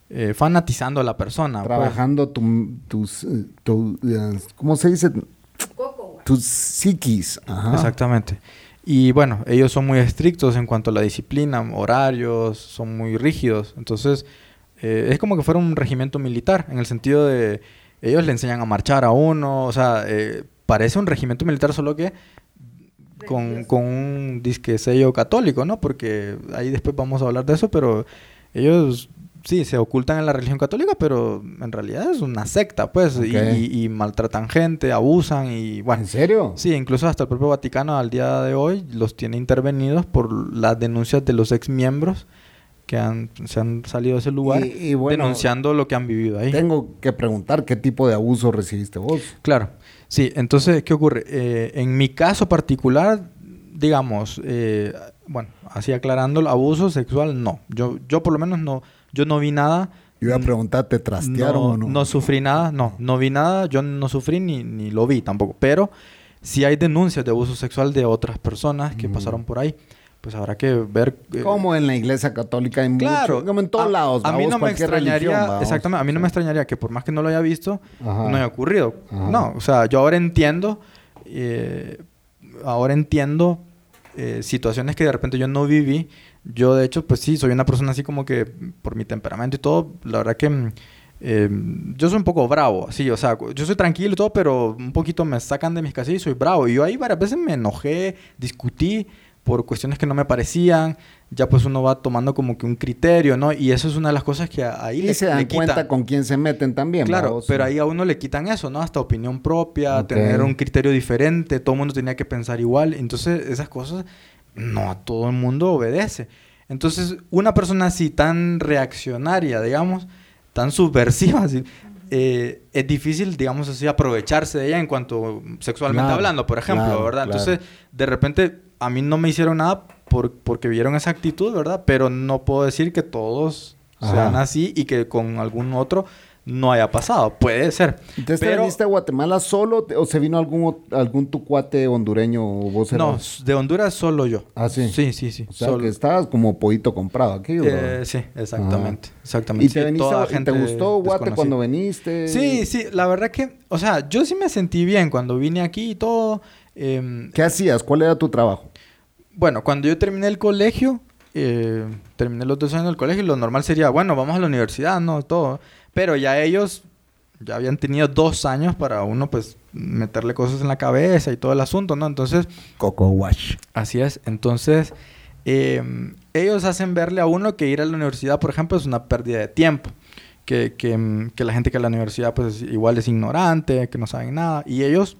eh, fanatizando a la persona. Pues. Trabajando tu, tus, eh, tu, ¿cómo se dice? tus psiquis. Exactamente. Y bueno, ellos son muy estrictos en cuanto a la disciplina, horarios, son muy rígidos. Entonces, eh, es como que fuera un regimiento militar, en el sentido de ellos le enseñan a marchar a uno, o sea, eh, parece un regimiento militar solo que con, con un disque sello católico, ¿no? Porque ahí después vamos a hablar de eso, pero ellos sí, se ocultan en la religión católica, pero en realidad es una secta, pues, y, maltratan gente, abusan y bueno. ¿En serio? Sí, incluso hasta el propio Vaticano al día de hoy los tiene intervenidos por las denuncias de los ex miembros que han, se han salido de ese lugar denunciando lo que han vivido ahí. Tengo que preguntar qué tipo de abuso recibiste vos. Claro, sí, entonces, ¿qué ocurre? Eh, en mi caso particular, digamos, eh, bueno, así aclarando, abuso sexual no. Yo, yo por lo menos no, yo no vi nada. Yo iba a preguntar, ¿te trastearon no, o no? No sufrí nada, no, no vi nada, yo no sufrí ni, ni lo vi tampoco. Pero si hay denuncias de abuso sexual de otras personas que pasaron por ahí, pues habrá que ver. Eh, como en la iglesia católica hay claro, como en todos lados. A mí no me extrañaría, exactamente, a mí no me extrañaría que por más que no lo haya visto, no haya ocurrido. No, o sea, yo ahora entiendo, eh, ahora entiendo eh, situaciones que de repente yo no viví yo, de hecho, pues sí, soy una persona así como que por mi temperamento y todo, la verdad que eh, yo soy un poco bravo, sí, o sea, yo soy tranquilo y todo, pero un poquito me sacan de mis casillas y soy bravo. Y yo ahí varias veces me enojé, discutí por cuestiones que no me parecían, ya pues uno va tomando como que un criterio, ¿no? Y eso es una de las cosas que ahí y se dan cuenta con quién se meten también. Claro, pero ahí a uno le quitan eso, ¿no? Hasta opinión propia, tener un criterio diferente, todo el mundo tenía que pensar igual. Entonces esas cosas no a todo el mundo obedece. Entonces, una persona así tan reaccionaria, digamos, tan subversiva, eh, es difícil, digamos así, aprovecharse de ella en cuanto sexualmente hablando, por ejemplo, ¿verdad? Entonces, de repente, a mí no me hicieron nada por, porque vieron esa actitud, ¿verdad? Pero no puedo decir que todos sean así y que con algún otro no haya pasado. Puede ser. ¿Entonces te viniste a Guatemala solo o se vino algún, algún tu cuate hondureño o vos No, de Honduras solo yo. Ah, sí. Sí, sí, sí. O sea, que estabas como pollito comprado aquí. Eh, sí, exactamente. Exactamente. ¿Y te, te gustó Guate cuando viniste? Sí, sí. La verdad que, o sea, yo sí me sentí bien cuando vine aquí y todo. Em, ¿Qué hacías? ¿Cuál era tu trabajo? Bueno, cuando yo terminé el colegio, eh, terminé los dos años del colegio, lo normal sería, bueno, vamos a la universidad, ¿no? Todo. Pero ya ellos ya habían tenido dos años para uno, pues, meterle cosas en la cabeza y todo el asunto, ¿no? Entonces... Coco Wash. Así es. Entonces, em, ellos hacen verle a uno que ir a la universidad, por ejemplo, es una pérdida de tiempo. Que, que, em, que la gente que a la universidad, pues, igual es ignorante, que no saben nada. Y ellos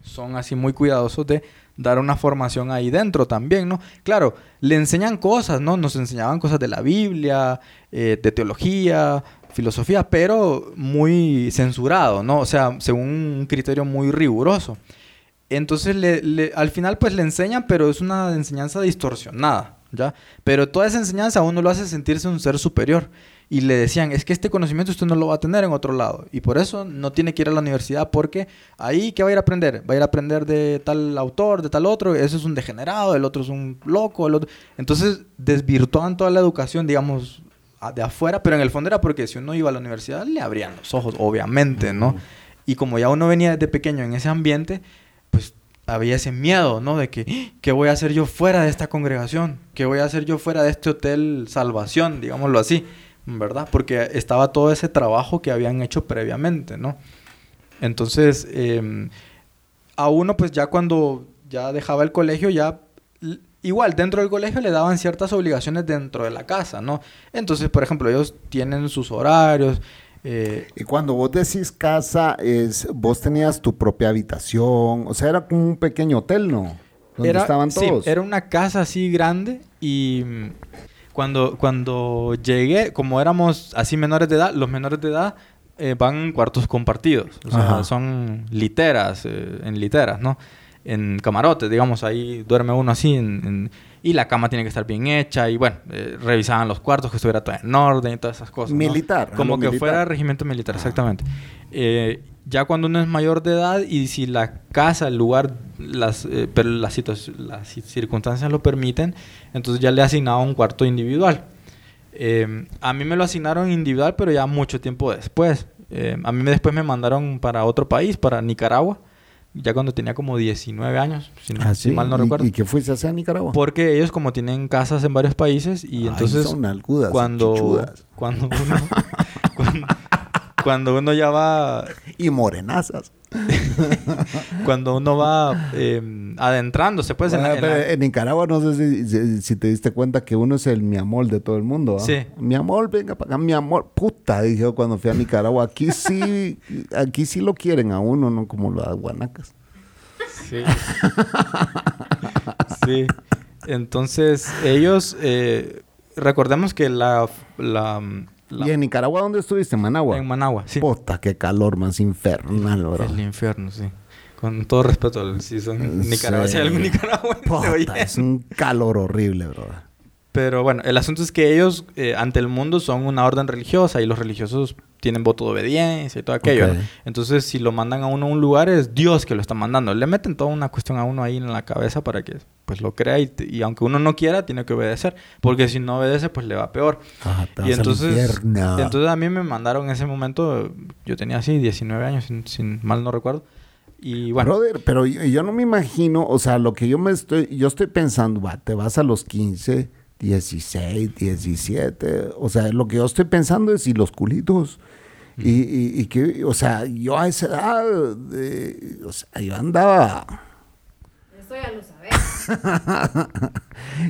son así muy cuidadosos de dar una formación ahí dentro también, ¿no? Claro, le enseñan cosas, ¿no? Nos enseñaban cosas de la Biblia, eh, de teología, filosofía, pero muy censurado, ¿no? O sea, según un criterio muy riguroso. Entonces, le, al final, pues le enseñan, pero es una enseñanza distorsionada, ¿ya? Pero toda esa enseñanza a uno lo hace sentirse un ser superior. Y le decían, es que este conocimiento usted no lo va a tener en otro lado. Y por eso no tiene que ir a la universidad, porque ahí, ¿qué va a ir a aprender? Va a ir a aprender de tal autor, de tal otro, eso es un degenerado, el otro es un loco, el otro... Entonces, desvirtuaban toda la educación, digamos, de afuera, pero en el fondo era porque si uno iba a la universidad, le abrían los ojos, obviamente, ¿no? Y como ya uno venía desde pequeño en ese ambiente, pues había ese miedo, ¿no? De que, ¡Ah! ¿qué voy a hacer yo fuera de esta congregación? ¿Qué voy a hacer yo fuera de este hotel Salvación, digámoslo así? ¿Verdad? Porque estaba todo ese trabajo que habían hecho previamente, ¿no? Entonces, em, a uno pues ya cuando ya dejaba el colegio, ya igual dentro del colegio le daban ciertas obligaciones dentro de la casa, ¿no? Entonces, por ejemplo, ellos tienen sus horarios, eh, y cuando vos decís casa, es vos tenías tu propia habitación, o sea, era como un pequeño hotel, ¿no? Donde era, estaban todos. Sí, era una casa así grande y mm, cuando, cuando llegué, como éramos así menores de edad, los menores de edad eh, van en cuartos compartidos, o sea, son literas, eh, en literas, ¿no? En camarotes, digamos, ahí duerme uno así en y la cama tiene que estar bien hecha y bueno, eh, revisaban los cuartos que estuviera todo en orden y todas esas cosas. Militar. Como que fuera regimiento militar, exactamente. Eh, ya cuando uno es mayor de edad y si la casa, el lugar, las, eh, pero las, las circunstancias lo permiten, entonces ya le asignaba un cuarto individual. a mí me lo asignaron individual, pero ya mucho tiempo después. a mí después me mandaron para otro país, para Nicaragua ya cuando tenía como 19 años, si, ah, mal no recuerdo. ¿Y qué fuiste a hacer a Nicaragua? Porque ellos como tienen casas en varios países y entonces son algudas, cuando cuando uno cuando, uno ya va y morenazas. cuando uno va eh, adentrándose, pues en, Nicaragua no sé si, te diste cuenta que uno es el mi amor de todo el mundo. Sí. Mi amor, venga para acá, mi amor. Puta, dije cuando fui a Nicaragua. Aquí sí, aquí sí lo quieren a uno, no como las guanacas. Sí. sí. Entonces, ellos, eh, recordemos que la, la ¿Y en Nicaragua dónde estuviste? ¿En Managua? En Managua, sí. Puta, qué calor más infernal, bro. El infierno, sí. Con todo respeto, si son Nicaragua, si hay algún nicaragüense, Es un calor horrible, bro. Pero bueno, el asunto es que ellos eh, ante el mundo son una orden religiosa y los religiosos tienen voto de obediencia y todo aquello. Entonces, si lo mandan a uno a un lugar, es Dios que lo está mandando. Le meten toda una cuestión a uno ahí en la cabeza para que pues lo crea y, aunque uno no quiera, tiene que obedecer. Porque si no obedece, pues le va peor. y entonces, entonces a mí me mandaron en ese momento, yo tenía así 19 años, sin, mal no recuerdo. Y bueno. Brother, pero yo, no me imagino, o sea, lo que yo me estoy, yo estoy pensando, va, te vas a los 15 16, 17. O sea, lo que yo estoy pensando es si los culitos. Y, y, que, o sea, yo a esa edad, o sea, yo andaba. Eso ya lo sabes.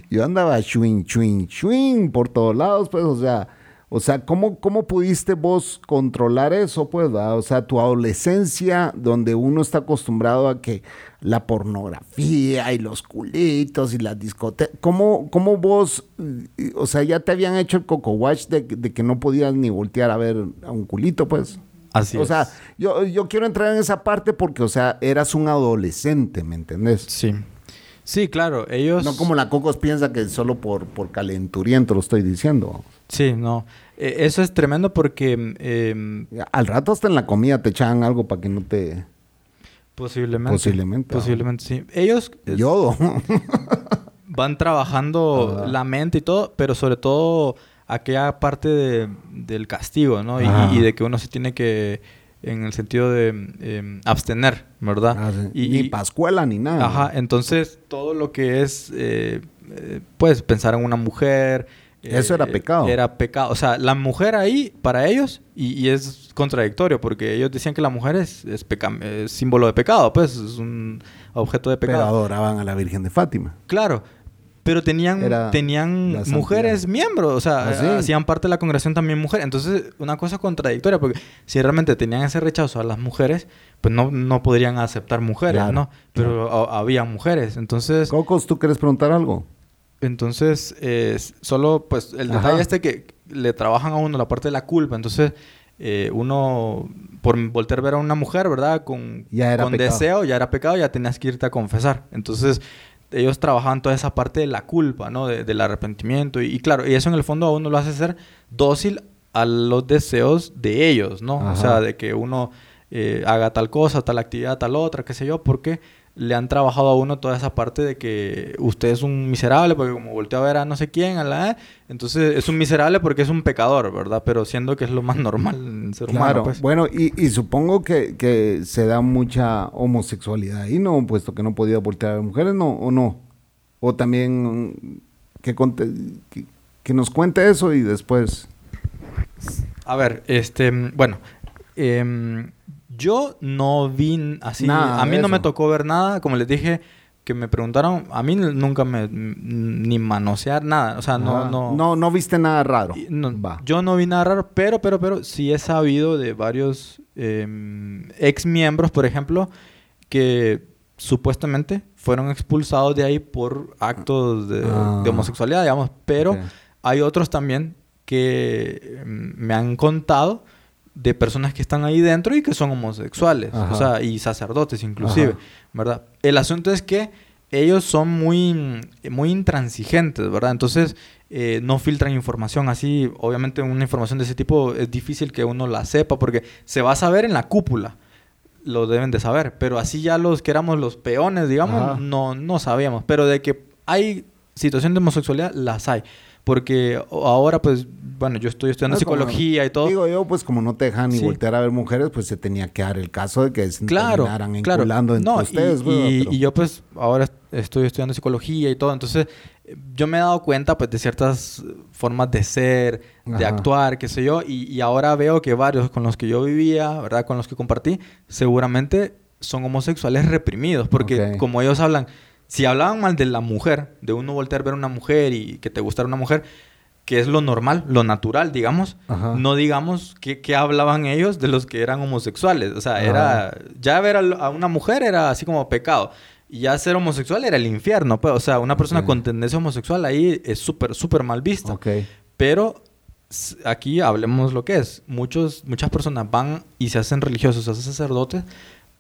yo andaba chuin, chuin, chuin por todos lados, pues, o sea, o sea, ¿cómo, ¿cómo pudiste vos controlar eso, pues? O sea, tu adolescencia, donde uno está acostumbrado a que la pornografía y los culitos y las discotecas, ¿cómo, ¿cómo, vos, o sea, ya te habían hecho el coco watch de, que no podías ni voltear a ver a un culito, pues? Así o sea, yo, yo quiero entrar en esa parte porque, o sea, eras un adolescente, ¿me entendés? Sí. Sí, claro, ellos... No como la Cocos piensa que solo por, por calenturiento lo estoy diciendo. Sí, no. E, eso es tremendo porque... Em, Al rato hasta en la comida te echaban algo para que no te... Posiblemente. Posiblemente. Posiblemente, sí. Ellos... Yodo. van trabajando la mente y todo, pero sobre todo aquella parte de, del castigo, ¿no? y, de que uno se tiene que en el sentido de em, abstener, ¿verdad? Ah, y, ni pascuela ni nada. Ajá, entonces todo lo que es, eh, eh, pues, pensar en una mujer. Eso era eh, pecado. Era pecado. O sea, la mujer ahí, para ellos, y, es contradictorio, porque ellos decían que la mujer es, es, símbolo de pecado, pues, es un objeto de pecado. Pero adoraban a la Virgen de Fátima. Claro, pero tenían, Era tenían mujeres miembros, o sea, ¿Ah, sí? hacían parte de la congregación también mujeres. Entonces, una cosa contradictoria, porque si realmente tenían ese rechazo a las mujeres, pues no, no podrían aceptar mujeres, Claro, ¿no? Pero a- había mujeres. Entonces, Cocos, ¿tú quieres preguntar algo? entonces eh, solo, pues, el Ajá. detalle este que le trabajan a uno la parte de la culpa. Entonces, eh, uno, por voltear a ver a una mujer, ¿verdad? Con, Ya era con pecado. deseo, ya era pecado, ya tenías que irte a confesar. Entonces, ellos trabajaban toda esa parte de la culpa, ¿no? De- del arrepentimiento. Y, y claro, y eso en el fondo a uno lo hace ser dócil a los deseos de ellos, ¿no? Ajá. O sea, de que uno eh, haga tal cosa, tal actividad, tal otra, qué sé yo, porque le han trabajado a uno toda esa parte de que usted es un miserable, porque como volteó a ver a no sé quién, a la... Entonces es un miserable porque es un pecador, ¿verdad? Pero siendo que es lo más normal en ser humano, Claro, pues. bueno, y, y supongo que, que se da mucha homosexualidad ahí, ¿no? Puesto que no podía voltear a ver mujeres, ¿no? ¿O no? O también que, conte- que, que nos cuente eso y después... A ver, este, bueno, em, yo no vi así, Nada a mí no me tocó ver nada, como les dije, que me preguntaron, a mí nunca me, ni manosear nada, o sea, no, no, no, no viste nada raro. y no, Va. yo no vi nada raro, pero, pero, pero sí he sabido de varios em, ex miembros, por ejemplo, que supuestamente fueron expulsados de ahí por actos de, Ah. de homosexualidad, digamos, pero hay otros también que em, me han contado de personas que están ahí dentro y que son homosexuales, Ajá. o sea, y sacerdotes inclusive, Ajá. ¿verdad? El asunto es que ellos son muy, muy intransigentes, ¿verdad? Entonces, eh, no filtran información así. Obviamente, una información de ese tipo es difícil que uno la sepa porque se va a saber en la cúpula. Lo deben de saber. Pero así ya los que éramos los peones, digamos, Ajá. no, no sabíamos. Pero de que hay situación de homosexualidad, las hay. Porque ahora, pues, bueno, yo estoy estudiando como- psicología y todo. Digo yo, pues como no te dejan ni Sí. voltear a ver mujeres, pues se tenía que dar el caso de que se claro, terminaran claro. entre No, y- ustedes. y, y yo pues ahora est- estoy estudiando psicología y todo, entonces yo me he dado cuenta pues de ciertas formas de ser, de Ajá. actuar, qué sé yo, y, y ahora veo que varios con los que yo vivía, ¿verdad? Con los que compartí, seguramente son homosexuales reprimidos, porque como ellos hablan, si hablaban mal de la mujer, de uno voltear a ver a una mujer y que te gustara una mujer, que es lo normal, lo natural, digamos, Ajá. no digamos que, que hablaban ellos de los que eran homosexuales. O sea, era... Ya ver a, una mujer era así como pecado. Y ya ser homosexual era el infierno. Pues. O sea, una persona Ok. con tendencia homosexual ahí es súper, súper mal vista. Ok. Pero aquí hablemos lo que es. Muchos, muchas personas van y se hacen religiosos, se hacen sacerdotes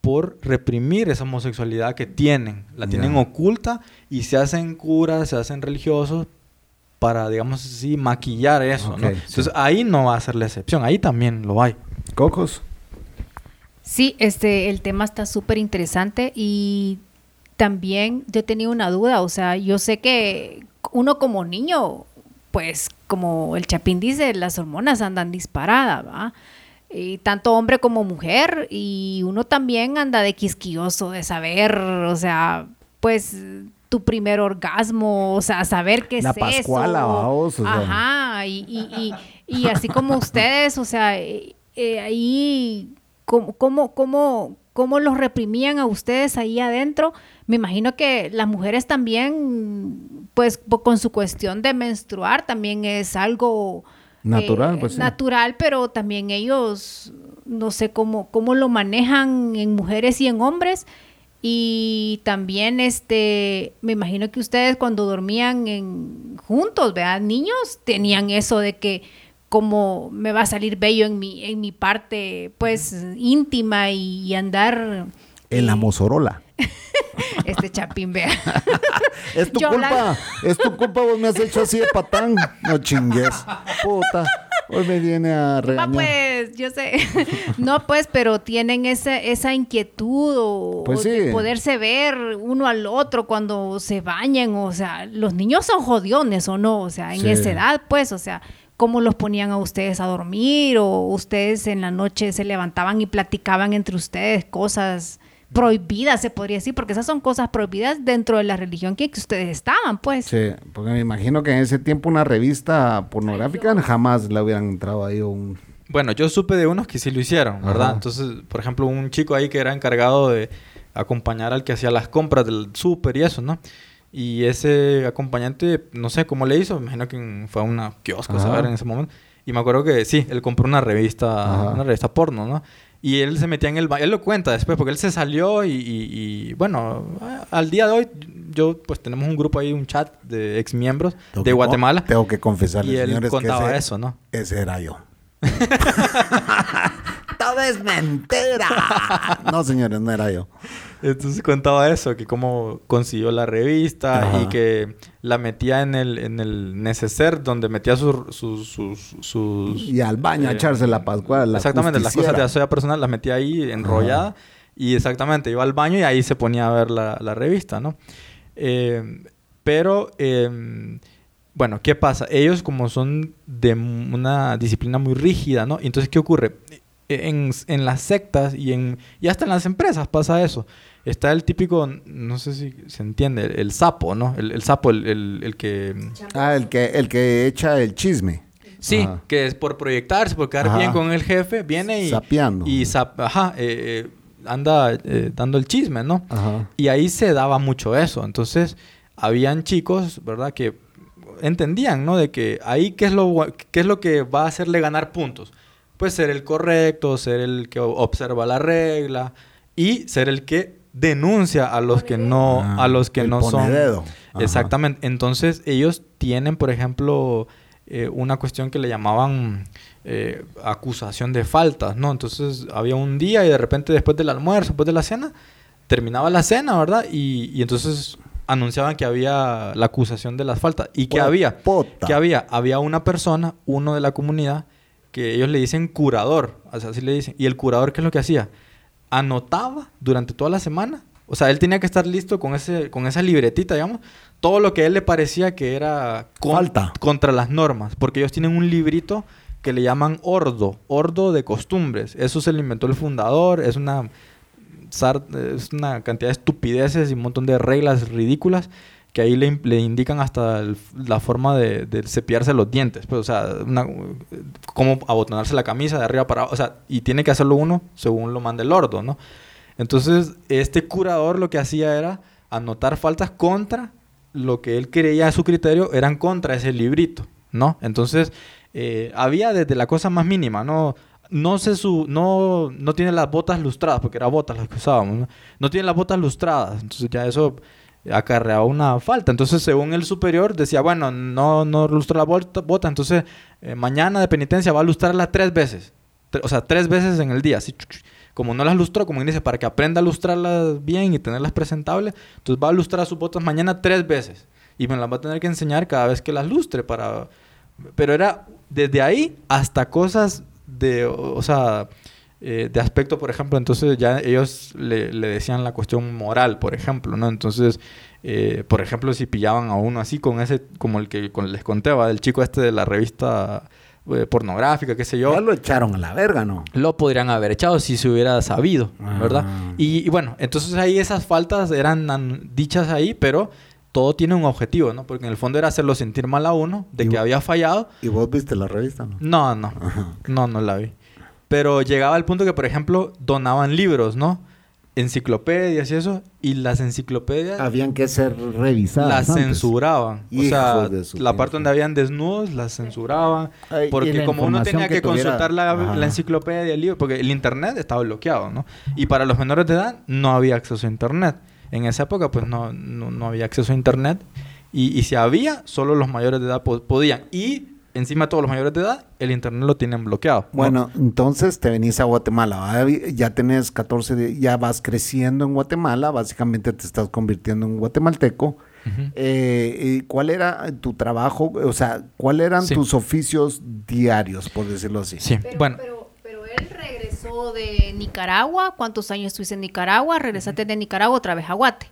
por reprimir esa homosexualidad que tienen. La tienen oculta y se hacen curas, se hacen religiosos para, digamos así, maquillar eso, ¿no? sí. Entonces ahí no va a ser la excepción, ahí también lo hay. Cocos. Sí, este, el tema está súper interesante y también yo tenía una duda, o sea, yo sé que uno como niño, pues como el Chapín dice, las hormonas andan disparadas, ¿va? Y tanto hombre como mujer, y uno también anda de quisquilloso, de saber, o sea, pues tu primer orgasmo, o sea, saber qué La es pascuala, eso. vamos, o sea. Ajá, y, y, y, y así como ustedes, o sea, eh, eh, ahí, ¿cómo, cómo, cómo, cómo los reprimían a ustedes ahí adentro? Me imagino que las mujeres también, pues con su cuestión de menstruar, también es algo... Natural, eh, pues, sí. Natural, pero también ellos, no sé cómo, cómo lo manejan en mujeres y en hombres. Y también, este, me imagino que ustedes cuando dormían en, juntos, ¿verdad? Niños, tenían eso de que como me va a salir bello en mi, en mi parte, pues, íntima y, y andar... En la Mozorola. Este chapín, vea. Es tu Yo culpa. Es tu culpa, vos me has hecho así de patán. No chingues. Puta. Hoy me viene a regañar. pues, yo sé. no, pues, pero tienen esa, esa inquietud o, Pues de poderse ver uno al otro cuando se bañan. O sea, los niños son jodiones o no. O sea, en Sí. esa edad, pues, o sea, ¿cómo los ponían a ustedes a dormir? O ustedes en la noche se levantaban y platicaban entre ustedes cosas prohibidas, se podría decir, porque esas son cosas prohibidas dentro de la religión que, que ustedes estaban, pues. Sí, porque me imagino que en ese tiempo una revista pornográfica jamás le hubieran entrado ahí un... Bueno, yo supe de unos que sí lo hicieron, ¿verdad? Ajá. Entonces, por ejemplo, un chico ahí que era encargado de acompañar al que hacía las compras del súper y eso, ¿no? Y ese acompañante, no sé cómo le hizo, me imagino que fue a una kiosco, Ajá. ¿sabes? En ese momento. Y me acuerdo que sí, él compró una revista, Ajá. una revista porno, ¿no? Y él se metía en el baño, él lo cuenta después, porque él se salió y, y- y, bueno, al día de hoy, yo pues tenemos un grupo ahí, un chat de ex miembros Tengo de Guatemala. Tengo que confesarles, Y él señores, contaba que ese, eso, ¿no? ese era yo. Todo es mentira. No, señores, no era yo. Entonces contaba eso, que cómo consiguió la revista Ajá. y que la metía en el, en el neceser donde metía sus... sus, sus, sus- Y al baño a eh, echarse la pascual. La exactamente, las cosas de aseo personal las metía ahí enrollada y exactamente, iba al baño y ahí se ponía a ver la, la revista, ¿no? Eh, pero, eh, bueno, ¿qué pasa? Ellos como son de una disciplina muy rígida, ¿no? Entonces, ¿qué ocurre? En, en las sectas y, en, y hasta en las empresas pasa eso. Está el típico, no sé si se entiende, el, el sapo, ¿no? El, el sapo, el, el- el que... Ah, el que, el que echa el chisme. Sí, Ajá. que es por proyectarse, por quedar Ajá. bien con el jefe, viene y... Sapeando. Y ajá, eh, eh, anda eh, dando el chisme, ¿no? Ajá. Y ahí se daba mucho eso. Entonces, habían chicos, ¿verdad? Que entendían, ¿no? De que ahí, ¿qué es lo, qué es lo que va a hacerle ganar puntos? Pues ser el correcto, ser el que observa la regla y ser el que denuncia a los que no, Ah, a los que no son... Ajá. Exactamente. Entonces, ellos tienen, por ejemplo, eh, una cuestión que le llamaban eh, acusación de faltas, ¿no? Entonces, había un día y de repente después del almuerzo, después de la cena, terminaba la cena, ¿verdad? Y, y entonces anunciaban que había la acusación de las faltas. ¿Y qué Pue- había? ¿Qué había? Había una persona, uno de la comunidad, que ellos le dicen curador, o sea, así le dicen. ¿Y el curador qué es lo que hacía? Anotaba durante toda la semana. O sea, él tenía que estar listo con, ese, con esa libretita, digamos, todo lo que a él le parecía que era con- Falta. contra las normas. Porque ellos tienen un librito que le llaman ordo, ordo de costumbres. Eso se lo inventó el fundador, es una, es una cantidad de estupideces y un montón de reglas ridículas que ahí le, le indican hasta la forma de, de cepillarse los dientes. Pues, o sea, cómo abotonarse la camisa de arriba para abajo. O sea, y tiene que hacerlo uno según lo manda el ordo, ¿no? Entonces, este curador lo que hacía era anotar faltas contra lo que él creía a su criterio eran contra ese librito, ¿no? Entonces, eh, había desde la cosa más mínima, ¿no? No se su, no, no tiene las botas lustradas, porque eran botas las que usábamos, ¿no? No tiene las botas lustradas, entonces ya eso acarreaba una falta. Entonces, según el superior, decía, bueno, no, no lustró la bota, entonces eh, mañana de penitencia va a lustrarla tres veces. O sea, tres veces en el día, así, como no las lustró, como dice, para que aprenda a lustrarlas bien y tenerlas presentables, entonces va a lustrar sus botas mañana tres veces. Y me las va a tener que enseñar cada vez que las lustre para... Pero era desde ahí hasta cosas de, o sea, eh, de aspecto, por ejemplo, entonces ya ellos le, le decían la cuestión moral, por ejemplo, ¿no? Entonces, eh, por ejemplo, si pillaban a uno así con ese, como el que con- les contaba, del chico este de la revista eh, pornográfica, qué sé yo, Ya lo echaron a la verga, ¿no? lo podrían haber echado si se hubiera sabido, ¿verdad? Ah. Y, y bueno, entonces ahí esas faltas eran an- dichas ahí, pero todo tiene un objetivo, ¿no? Porque en el fondo era hacerlo sentir mal a uno de que había fallado. ¿Y vos viste la revista, no? No, no, Ajá. no, no la vi. Pero llegaba al punto que, por ejemplo, donaban libros, ¿no? Enciclopedias y eso, y las enciclopedias Habían que ser revisadas. las antes. censuraban. o sea, la parte donde habían desnudos las censuraban. Ay, Porque como uno tenía que, que tuviera- consultar la, enciclopedia, el libro, porque el internet estaba bloqueado, ¿no? Y para los menores de edad no había acceso a internet. En esa época, pues no, no, no había acceso a internet. Y, y si había, solo los mayores de edad po- podían. Y encima todos los mayores de edad, el internet lo tienen bloqueado. ¿no? Bueno, entonces te venís a Guatemala. Ya tenés 14, de- ya vas creciendo en Guatemala. Básicamente te estás convirtiendo en guatemalteco. Ujú. Eh, ¿y ¿Cuál era tu trabajo? O sea, ¿cuáles eran Sí. tus oficios diarios, por decirlo así? Sí, Pero, bueno. pero, pero él regresó de Nicaragua. ¿Cuántos años estuviste en Nicaragua? Regresaste de Nicaragua otra vez a Guate.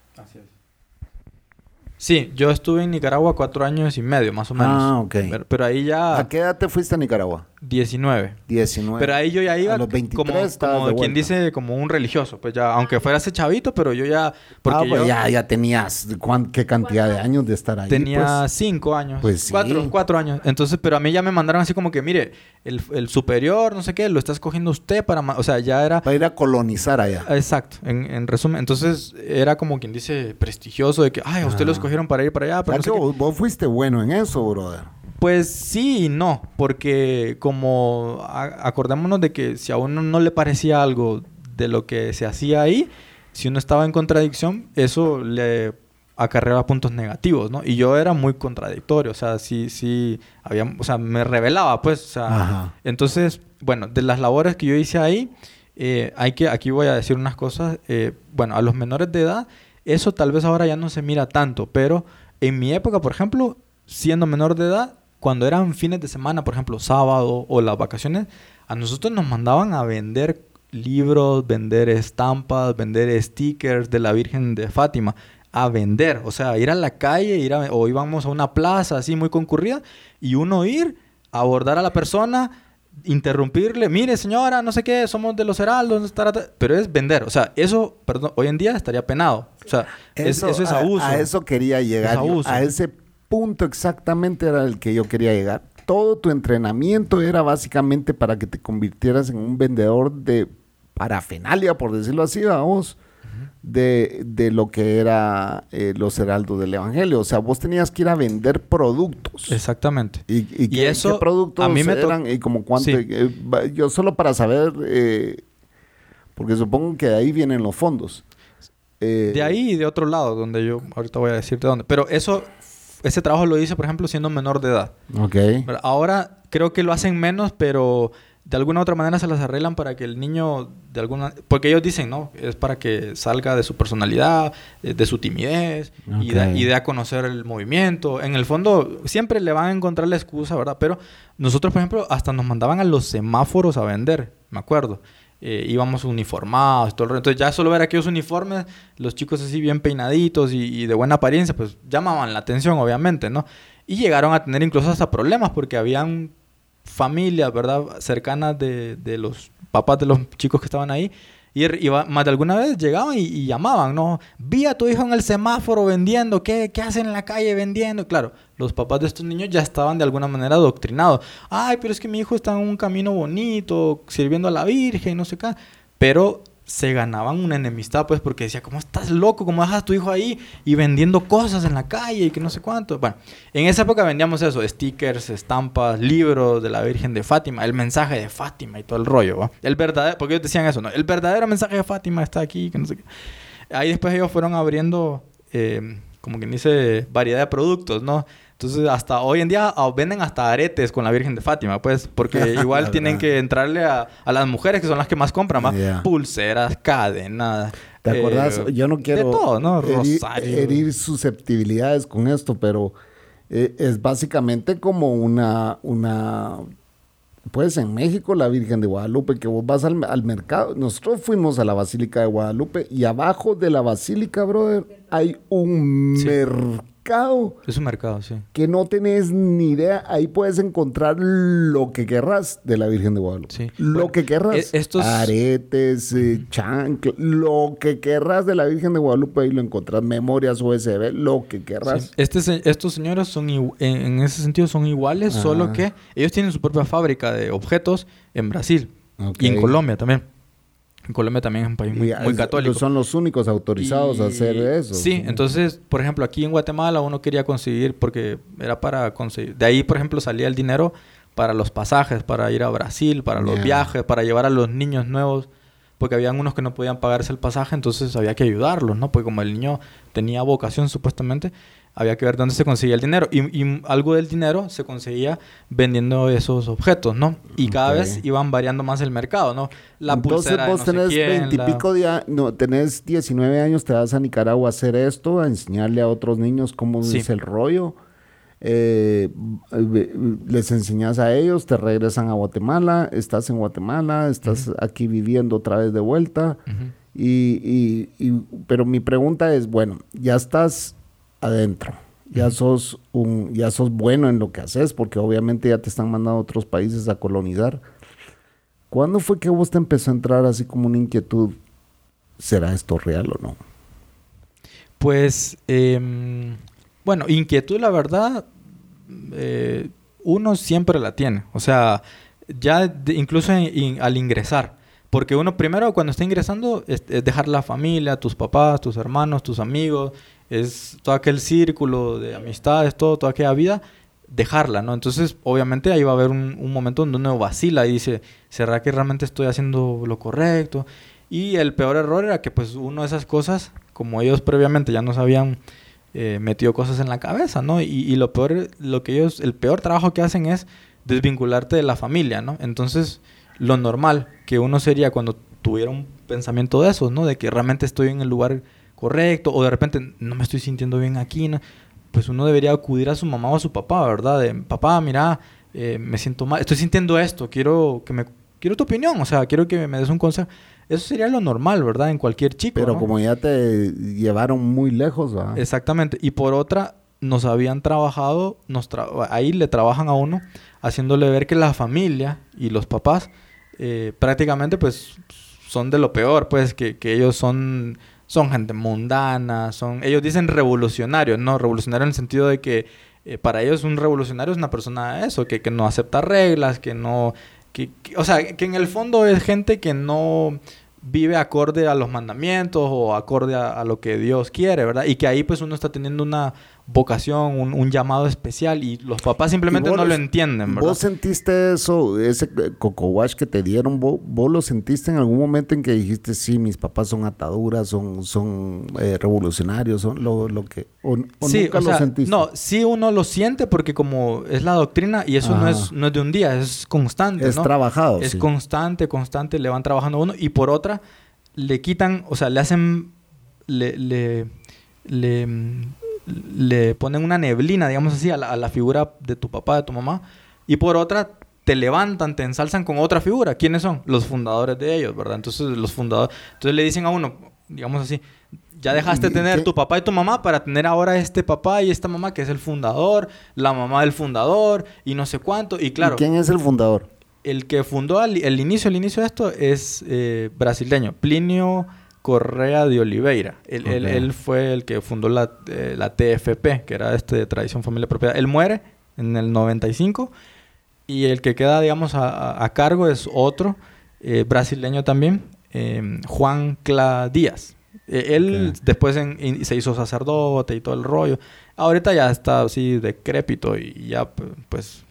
Sí, yo estuve en Nicaragua cuatro años y medio, más o menos. Ah, ok. Pero, pero ahí ya... ¿A qué edad te fuiste a Nicaragua? 19. 19. Pero ahí yo ya iba A los 23 como, quien dice, como un religioso. Pues ya, aunque fuera ese chavito, pero yo ya... Porque ah, pues yo ya, ya tenías cuán- qué cantidad de años de estar ahí. tenía pues. cinco años. Pues sí. Cuatro, cuatro años. Entonces, pero a mí ya me mandaron así como que, mire, el, el superior, no sé qué, lo está escogiendo usted para... ma-". O sea, ya era... Para ir a colonizar allá. Exacto, en, en resumen. Entonces, era como quien dice prestigioso de que, ay, a usted lo Ah. escogieron para ir para allá, pero no sé que qué". vos, vos fuiste bueno en eso, brother. Pues sí y no, porque como acordémonos de que si a uno no le parecía algo de lo que se hacía ahí, si uno estaba en contradicción, eso le acarreaba puntos negativos, ¿no? Y yo era muy contradictorio, o sea, sí, sí, había, o sea, me revelaba, pues, o sea, Ajá. entonces, bueno, de las labores que yo hice ahí, eh, hay que, aquí voy a decir unas cosas, eh, bueno, a los menores de edad, eso tal vez ahora ya no se mira tanto, pero en mi época, por ejemplo, siendo menor de edad, cuando eran fines de semana, por ejemplo, sábado o las vacaciones, a nosotros nos mandaban a vender libros, vender estampas, vender stickers de la Virgen de Fátima, a vender, o sea, ir a la calle, ir a- o íbamos a una plaza así muy concurrida y uno ir a abordar a la persona, interrumpirle, mire señora, no sé qué, somos de los heraldos, tarata", pero es vender, o sea, eso, perdón, hoy en día estaría penado, o sea, es- eso, es abuso. A, eso quería llegar. abuso. A ese punto exactamente era el que yo quería llegar. Todo tu entrenamiento era básicamente para que te convirtieras en un vendedor de parafernalia, por decirlo así, vamos, de, de lo que era eh, los heraldos del evangelio. O sea, vos tenías que ir a vender productos. Exactamente. ¿Y, y, Y qué, eso, qué productos a mí me eran? ¿Y como cuánto? Sí. eh, yo solo para saber, eh, porque supongo que de ahí vienen los fondos. Eh, De ahí y de otro lado, donde yo ahorita voy a decirte dónde. Pero eso, ese trabajo lo hice, por ejemplo, siendo menor de edad. Ok. Pero Ahora creo que lo hacen menos, pero de alguna u otra manera se las arreglan para que el niño, de alguna... Porque ellos dicen, ¿no? Es para que salga de su personalidad, eh, de su timidez, y, de, y de a conocer el movimiento. En el fondo, siempre le van a encontrar la excusa, ¿verdad? Pero nosotros, por ejemplo, hasta nos mandaban a los semáforos a vender, me acuerdo. Eh, íbamos uniformados, todo el rollo. Entonces ya solo ver aquellos uniformes, los chicos así bien peinaditos y, y de buena apariencia, pues llamaban la atención, obviamente, ¿no? Y llegaron a tener incluso hasta problemas porque habían familias, ¿verdad? Cercanas de, de los papás de los chicos que estaban ahí. Y, más de alguna vez llegaban y, y llamaban, ¿no? Vi a tu hijo en el semáforo vendiendo, ¿qué, ¿qué hacen en la calle vendiendo? Claro, los papás de estos niños ya estaban de alguna manera adoctrinados. Ay, pero es que mi hijo está en un camino bonito, sirviendo a la Virgen, no sé qué. Pero se ganaban una enemistad, pues, porque decía, ¿cómo estás loco? ¿Cómo dejas a tu hijo ahí y vendiendo cosas en la calle y que no sé cuánto? Bueno, en esa época vendíamos eso, stickers, estampas, libros de la Virgen de Fátima, el mensaje de Fátima y todo el rollo, ¿va? El verdadero, porque ellos decían eso, ¿no? El verdadero mensaje de Fátima está aquí, que no sé qué. Ahí después ellos fueron abriendo, eh, como quien dice, variedad de productos, ¿no? Entonces, hasta hoy en día ah, venden hasta aretes con la Virgen de Fátima, pues, porque igual tienen que entrarle a, a las mujeres que son las que más compran. Ya. Pulseras, cadenas. ¿Te acordás? eh, Yo no quiero De todo, ¿no? herir, herir susceptibilidades con esto, pero eh, es básicamente como una, una, pues en México la Virgen de Guadalupe, que vos vas al, al mercado, nosotros fuimos a la Basílica de Guadalupe y abajo de la Basílica, brother, hay un Sí. mercado Es un mercado, sí. que no tenés ni idea, ahí puedes encontrar lo que querrás de la Virgen de Guadalupe. Sí. Lo Bueno, que querrás. e- estos- Aretes, eh, lo que querrás de la Virgen de Guadalupe, ahí lo encontrás. Memorias USB, lo que querrás. Sí. Este estos señores son en, en ese sentido son iguales, Ah. solo que ellos tienen su propia fábrica de objetos en Brasil y en Colombia también. Colombia también es un país muy, católico. Son los únicos autorizados a hacer eso. Sí, entonces, por ejemplo, aquí en Guatemala uno quería conseguir, porque era para conseguir, de ahí, por ejemplo, salía el dinero para los pasajes, para ir a Brasil, para los viajes, para llevar a los niños nuevos, porque habían unos que no podían pagarse el pasaje, entonces había que ayudarlos, ¿no? Porque como el niño tenía vocación supuestamente, había que ver dónde se conseguía el dinero. Y, y algo del dinero se conseguía vendiendo esos objetos, ¿no? Y cada vez iban variando más el mercado, ¿no? La Entonces pulsera de vos no sé tenés la- veintipico de a- no, tenés 19 años, te vas a Nicaragua a hacer esto, a enseñarle a otros niños cómo Sí. es el rollo. Eh, les enseñas a ellos, te regresan a Guatemala, estás en Guatemala, estás aquí viviendo otra vez de vuelta. Y, y- y- pero mi pregunta es, bueno, ya estás adentro, ya sos un, ya sos bueno en lo que haces, porque obviamente ya te están mandando a otros países a colonizar. ¿Cuándo fue que vos te empezó a entrar así como una inquietud? ¿Será esto real o no? Pues, em, bueno, inquietud, la verdad, eh, uno siempre la tiene. O sea, ya incluso al ingresar. Porque uno primero cuando está ingresando es, dejar la familia, tus papás, tus hermanos, tus amigos, es todo aquel círculo de amistades, todo, toda aquella vida, dejarla, ¿no? Entonces, obviamente ahí va a haber un, momento donde uno vacila y dice, ¿será que realmente estoy haciendo lo correcto? Y el peor error era que pues uno de esas cosas, como ellos previamente ya nos habían eh, metido cosas en la cabeza, ¿no? Y, y, lo peor, lo que ellos, el peor trabajo que hacen es desvincularte de la familia, ¿no? Entonces, lo normal que uno sería cuando tuviera un pensamiento de esos, ¿no? De que realmente estoy en el lugar correcto o de repente no me estoy sintiendo bien aquí, ¿no? Pues uno debería acudir a su mamá o a su papá, ¿verdad? De, papá, mira, eh, me siento mal, estoy sintiendo esto, quiero que me quiero tu opinión, o sea, quiero que me des un consejo. Eso sería lo normal, ¿verdad? En cualquier chico. Pero como ya te llevaron muy lejos, ¿verdad? Exactamente. Y por otra, nos habían trabajado, nos ahí le trabajan a uno, haciéndole ver que la familia y los papás eh, prácticamente pues son de lo peor, pues que, que, ellos son, son gente mundana, son, ellos dicen revolucionarios, ¿no? Revolucionario en el sentido de que eh, para ellos un revolucionario es una persona eso, que, que no acepta reglas, que no, que, o sea, que en el fondo es gente que no vive acorde a los mandamientos o acorde a, lo que Dios quiere, ¿verdad? Y que ahí pues uno está teniendo una vocación, un, llamado especial y los papás simplemente no lo entienden, ¿verdad? ¿Vos sentiste eso, ese coco wash que te dieron, vos, lo sentiste en algún momento en que dijiste, sí, mis papás son ataduras, son, son eh, revolucionarios, son lo, lo que... O, nunca lo sentiste? No, sí uno lo siente porque como es la doctrina y eso no es, no es de un día, es constante, Es trabajado, Es constante, constante, le van trabajando uno y por otra le quitan, o sea, le hacen... le, le, le le ponen una neblina, digamos así, a la, figura de tu papá, de tu mamá, y por otra te levantan, te ensalzan con otra figura. ¿Quiénes son? Los fundadores de ellos, ¿verdad? Entonces los fundadores, entonces le dicen a uno, digamos así, ya dejaste de tener tu papá y tu mamá para tener ahora este papá y esta mamá que es el fundador, la mamá del fundador y no sé cuánto. Y claro. ¿Quién es el fundador? El que fundó el inicio, el inicio de esto es eh, brasileño, Plinio Correa de Oliveira. Él, fue el que fundó la, eh, la, TFP, que era este de Tradición, Familia, Propiedad. Él muere en el 95 y el que queda, digamos, a, cargo es otro, eh, brasileño también, em, Juan Cla Díaz. E, él después se hizo sacerdote y todo el rollo. Ahorita ya está así decrépito y ya, pues,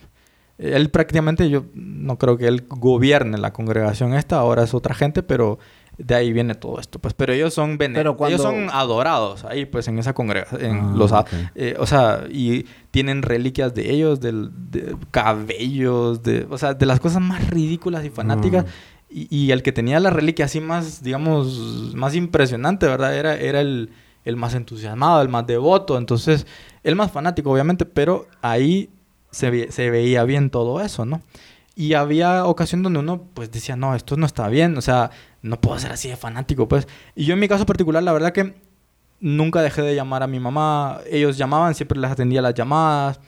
él prácticamente, yo no creo que él gobierne la congregación esta, ahora es otra gente, pero de ahí viene todo esto, pues. Pero ellos son ellos son adorados ahí, pues, en esa congregación. Ah, los, eh, o sea, y tienen reliquias de ellos, del, de cabellos, de, o sea, de las cosas más ridículas y fanáticas. Ah. Y, el que tenía la reliquia así más, digamos, más impresionante, ¿verdad? Era, era el, el más entusiasmado, el más devoto. Entonces, el más fanático, obviamente, pero ahí se, se veía bien todo eso, ¿no? Y había ocasión donde uno pues decía, no, esto no está bien, o sea, no puedo ser así de fanático, pues. Y yo en mi caso particular, la verdad que nunca dejé de llamar a mi mamá, ellos llamaban, siempre les atendía las llamadas,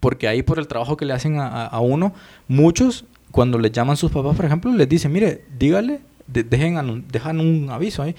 porque ahí por el trabajo que le hacen a, uno, muchos, cuando les llaman sus papás, por ejemplo, les dicen, mire, dígale, dejen, dejan un aviso ahí,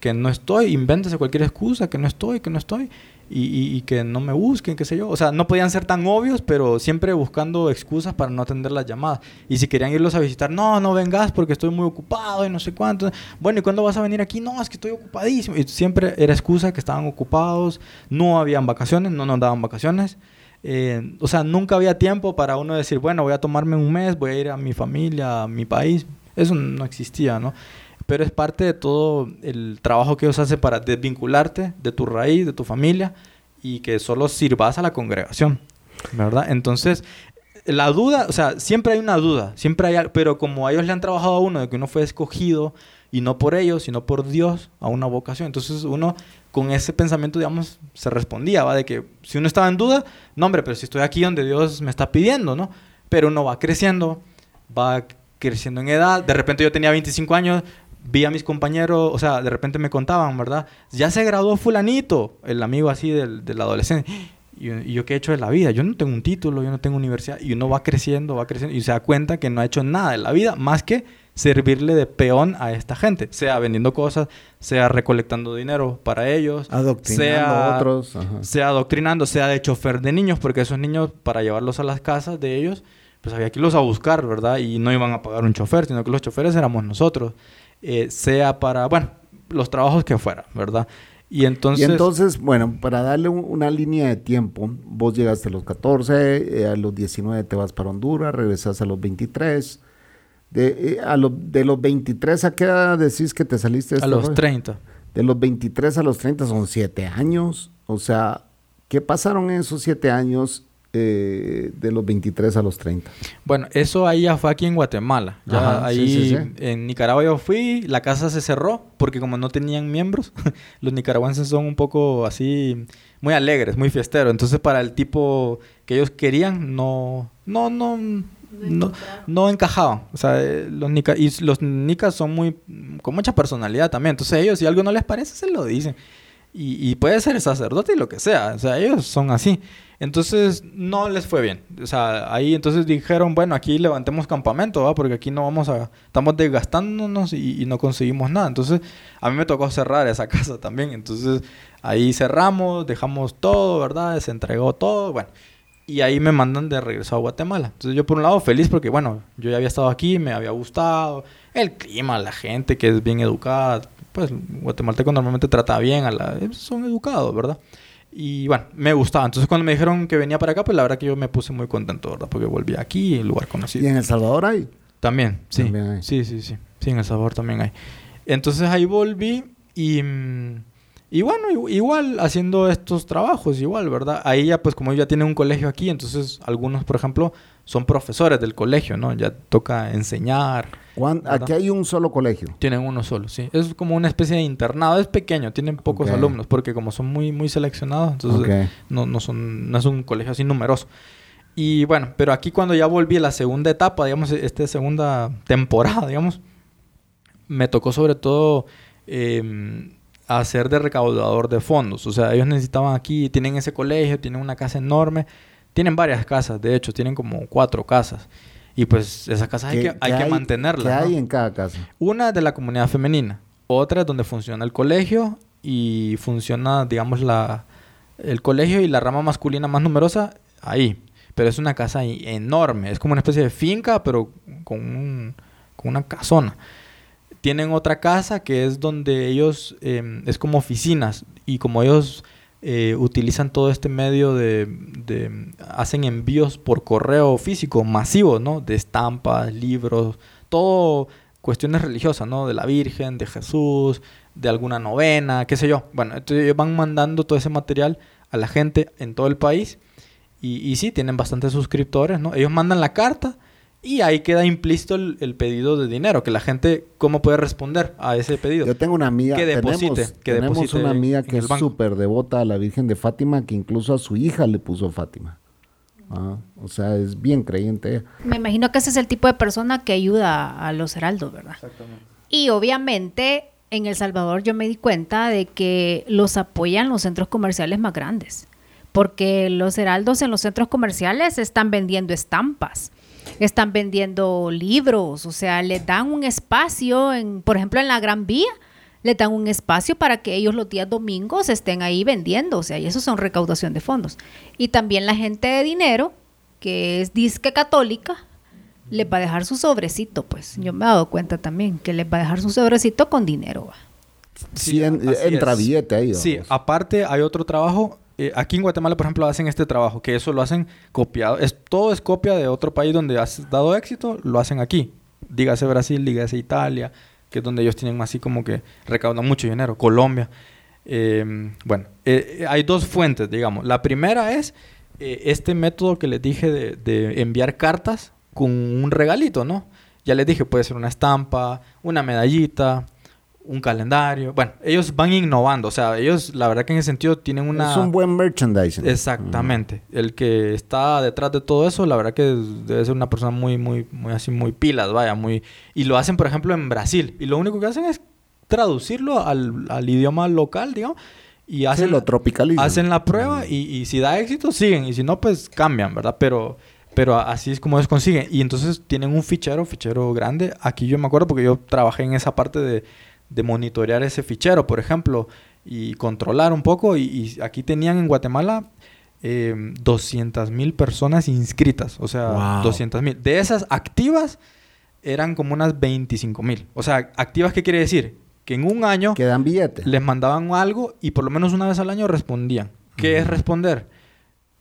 que no estoy, invéntese cualquier excusa, que no estoy, que no estoy y, que no me busquen, qué sé yo. O sea, no podían ser tan obvios, pero siempre buscando excusas para no atender las llamadas. Y si querían irlos a visitar, no, no vengas porque estoy muy ocupado y no sé cuánto. Bueno, ¿y cuándo vas a venir aquí? No, es que estoy ocupadísimo. Y siempre era excusa que estaban ocupados, no habían vacaciones, no nos daban vacaciones. Eh, o sea, nunca había tiempo para uno decir, bueno, voy a tomarme un mes, voy a ir a mi familia, a mi país. Eso no existía, ¿no? Pero es parte de todo el trabajo que ellos hacen para desvincularte de tu raíz, de tu familia y que solo sirvas a la congregación, ¿verdad? Entonces, la duda, o sea, siempre hay una duda, siempre hay, pero como a ellos le han trabajado a uno de que uno fue escogido y no por ellos, sino por Dios a una vocación. Entonces, uno con ese pensamiento, digamos, se respondía, ¿va? De que si uno estaba en duda, no, hombre, pero si estoy aquí donde Dios me está pidiendo, ¿no? Pero uno va creciendo, va creciendo en edad. De repente yo tenía 25 años, vi a mis compañeros, o sea, de repente me contaban, ¿verdad? Ya se graduó fulanito, el amigo así del, del adolescente. Y, y yo qué he hecho de la vida? Yo no tengo un título, yo no tengo universidad. Y uno va creciendo, va creciendo y se da cuenta que no ha hecho nada de la vida más que servirle de peón a esta gente, sea vendiendo cosas, sea recolectando dinero para ellos, Adoctrinando sea, a otros. ajá. sea adoctrinando, sea de chofer de niños, porque esos niños para llevarlos a las casas de ellos, pues había que irlos a buscar, ¿verdad? Y no iban a pagar un chofer, sino que los choferes éramos nosotros, Eh, sea para, bueno, los trabajos que fuera, ¿verdad? Y entonces... y entonces, bueno, para darle un- una línea de tiempo, vos llegaste a los 14, eh, a los 19 te vas para Honduras, regresas a los 23. De, eh, a lo- de los 23, ¿a qué edad decís que te saliste de a este los rollo? 30. De los 23 a los 30 son 7 años. O sea, ¿qué pasaron en esos 7 años eh, de los 23 a los 30? Bueno, eso ahí ya fue aquí en Guatemala. Ya Ajá, sí, ahí sí, sí. en Nicaragua yo fui, la casa se cerró porque como no tenían miembros, los nicaragüenses son un poco así muy alegres, muy fiesteros. Entonces para el tipo que ellos querían no no no no, no encajaban. O sea, eh, los nica y los nicas son muy con mucha personalidad también. Entonces ellos si algo no les parece se lo dicen. Y, y puede ser sacerdote y lo que sea. O sea, ellos son así. Entonces no les fue bien. O sea, ahí entonces dijeron, bueno, aquí levantemos campamento, ¿va? Porque aquí no vamos a... Estamos desgastándonos y, y no conseguimos nada. Entonces a mí me tocó cerrar esa casa también. Entonces ahí cerramos, dejamos todo, ¿verdad? Se entregó todo, bueno. Y ahí me mandan de regreso a Guatemala. Entonces yo por un lado feliz porque, bueno, yo ya había estado aquí, me había gustado. El clima, la gente que es bien educada. Pues guatemalteco normalmente trata bien a la... Son educados, ¿verdad? Y bueno, me gustaba. Entonces cuando me dijeron que venía para acá, pues la verdad que yo me puse muy contento, ¿verdad? Porque volví aquí, el lugar ¿Y conocido. en El Salvador hay? También, sí. También hay. Sí, sí, sí. Sí, en El Salvador también hay. Entonces ahí volví y... Y bueno, igu- igual haciendo estos trabajos, igual, ¿verdad? Ahí ya, pues como ya tienen un colegio aquí, entonces algunos, por ejemplo, son profesores del colegio, ¿no? Ya toca enseñar. ¿Cuán- ¿Verdad? Aquí hay un solo colegio. Tienen uno solo, sí. Es como una especie de internado. Es pequeño, tienen pocos Ok. alumnos, porque como son muy, muy seleccionados, entonces Ok. no, no, son, no es un colegio así numeroso. Y bueno, pero aquí cuando ya volví a la segunda etapa, digamos, esta segunda temporada, digamos, me tocó sobre todo eh, hacer de recaudador de fondos. O sea, ellos necesitaban aquí, tienen ese colegio, tienen una casa enorme, tienen varias casas, de hecho, tienen como cuatro casas. Y pues esas casas hay ¿Qué- que, hay que mantenerlas. ¿Qué ¿no? hay en cada casa? Una de la comunidad femenina, otra es donde funciona el colegio y funciona, digamos, la, el colegio y la rama masculina más numerosa ahí. Pero es una casa enorme, es como una especie de finca, pero con, un- con una casona. Tienen otra casa que es donde ellos, eh, es como oficinas y como ellos eh, utilizan todo este medio de, hacen envíos por correo físico masivo, ¿no? De estampas, libros, todo cuestiones religiosas, ¿no? De la Virgen, de Jesús, de alguna novena, qué sé yo. Bueno, entonces ellos van mandando todo ese material a la gente en todo el país y, y sí, tienen bastantes suscriptores, ¿no? Ellos mandan la carta y ahí queda implícito el, el pedido de dinero, que la gente, ¿cómo puede responder a ese pedido? Yo tengo una amiga, Que deposite, tenemos, que tenemos deposite una amiga que es súper devota a la Virgen de Fátima, que incluso a su hija le puso Fátima. Ah, o sea, es bien creyente. Me imagino que ese es el tipo de persona que ayuda a los heraldos, ¿verdad? Y obviamente en El Salvador yo me di cuenta de que los apoyan los centros comerciales más grandes. Porque los heraldos en los centros comerciales están vendiendo estampas, están vendiendo libros, o sea, les dan un espacio, en, por ejemplo, en la Gran Vía, les dan un espacio para que ellos los días domingos estén ahí vendiendo, o sea, y eso son recaudación de fondos. Y también la gente de dinero, que es disque católica, les va a dejar su sobrecito, pues. Yo me he dado cuenta también que les va a dejar su sobrecito con dinero. va. Sí, en- entra es. billete ahí. Sí, aparte hay otro trabajo. Eh, aquí en Guatemala, por ejemplo, hacen este trabajo, que eso lo hacen copiado. Es, todo es copia de otro país donde has dado éxito, lo hacen aquí. Dígase Brasil, dígase Italia, que es donde ellos tienen así como que recaudan mucho dinero. Colombia. Eh, bueno, eh, eh, hay dos fuentes, digamos. La primera es este método que les dije de enviar cartas con un regalito, ¿no? Ya les dije, puede ser una estampa, una medallita, un calendario. Bueno, ellos van innovando. O sea, ellos, la verdad que en ese sentido tienen una... Es un buen merchandising. Exactamente. El que está detrás de todo eso, la verdad que debe ser una persona muy, muy, muy así, muy pilas, vaya, muy... Y lo hacen, por ejemplo, en Brasil. Y lo único que hacen es traducirlo al, al idioma local, digamos. y hacen, lo tropicalizan. hacen la prueba y, y si da éxito siguen y si no pues cambian, ¿verdad? Pero, pero así es como ellos consiguen. Y entonces tienen un fichero, fichero grande. Aquí yo me acuerdo porque yo trabajé en esa parte de, de monitorear ese fichero, por ejemplo, y controlar un poco. Y, y aquí tenían en Guatemala eh, 200 mil personas inscritas. O sea, Wow. 200 mil. De esas activas eran como unas 25 mil. O sea, activas, ¿qué quiere decir? Que en un año Que dan billete. les mandaban algo y por lo menos una vez al año respondían. ¿Qué es responder?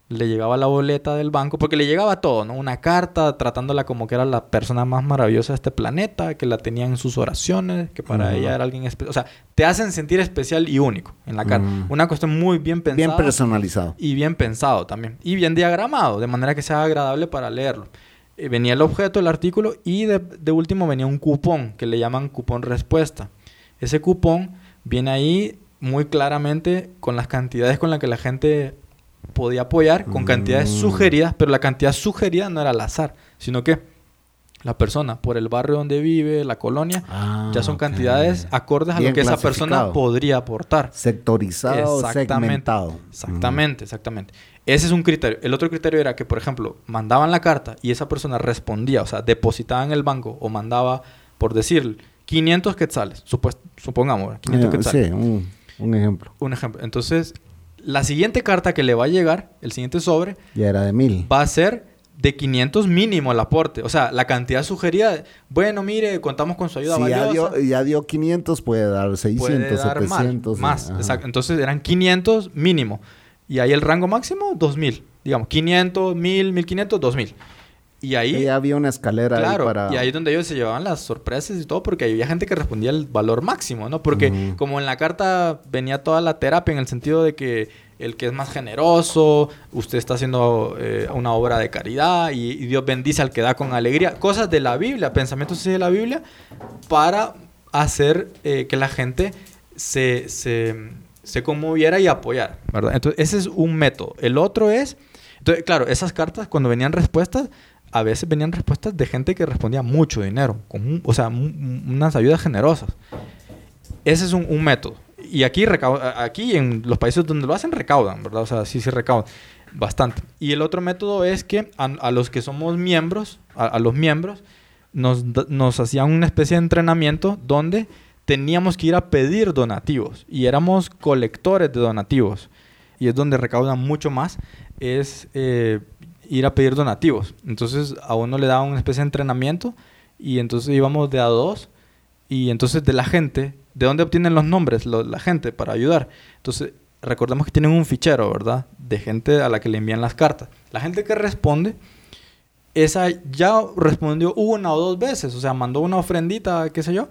Le llegaba la boleta del banco, porque le llegaba todo, ¿no? Una carta tratándola como que era la persona más maravillosa de este planeta, que la tenía en sus oraciones, que para ella era alguien especial. O sea, te hacen sentir especial y único en la carta. Ujú. Una cuestión muy bien pensada. Bien personalizado. Y bien pensado también. Y bien diagramado, de manera que sea agradable para leerlo. Eh, venía el objeto, el artículo, y de, de último venía un cupón, que le llaman cupón respuesta. Ese cupón viene ahí muy claramente con las cantidades con las que la gente podía apoyar, con cantidades Mm. sugeridas, pero la cantidad sugerida no era al azar, sino que la persona, por el barrio donde vive, la colonia, Ah, ya son cantidades acordes a lo que esa persona podría aportar. Sectorizado, Exactamente. segmentado. Exactamente, exactamente. Ese es un criterio. El otro criterio era que, por ejemplo, mandaban la carta y esa persona respondía, o sea, depositaba en el banco o mandaba, por decir, 500 quetzales, supongamos, 500 Eh, quetzales. sí, un, un ejemplo. Un ejemplo. Entonces, la siguiente carta que le va a llegar, el siguiente sobre, Ya era de mil. va a ser de 500 mínimo el aporte. O sea, la cantidad sugerida, bueno, mire, contamos con su ayuda Si ya valiosa. dio, ya dio 500, puede dar 600, puede dar más, 700. más. ajá. exacto. Entonces eran 500 mínimo. Y ahí el rango máximo, 2000. Digamos, 500, 1000, 1500, 2000. Y ahí, Ya había una escalera ahí claro, para... y ahí es donde ellos se llevaban las sorpresas y todo, porque había gente que respondía el valor máximo, ¿no? Porque Ujú. como en la carta venía toda la terapia en el sentido de que el que es más generoso, usted está haciendo eh, una obra de caridad y, y Dios bendice al que da con alegría. Cosas de la Biblia, pensamientos de la Biblia, para hacer eh, que la gente se, se, se conmoviera y apoyara, ¿verdad? Entonces, ese es un método. El otro es, entonces, claro, esas cartas, cuando venían respuestas, a veces venían respuestas de gente que respondía mucho dinero, con o sea, unas ayudas generosas. Ese es un, método. Y aquí, aquí en los países donde lo hacen, recaudan, ¿verdad? O sea, sí, sí recaudan bastante. Y el otro método es que a, los que somos miembros, a, los miembros, nos hacían una especie de entrenamiento donde teníamos que ir a pedir donativos y éramos colectores de donativos. Y es donde recaudan mucho más, es eh, ir a pedir donativos. Entonces a uno le daban una especie de entrenamiento y entonces íbamos de a dos y entonces de la gente, ¿de dónde obtienen los nombres lo- la gente para ayudar? Entonces recordemos que tienen un fichero, ¿verdad? De gente a la que le envían las cartas. La gente que responde, esa ya respondió una o dos veces, o sea, mandó una ofrendita, qué sé yo,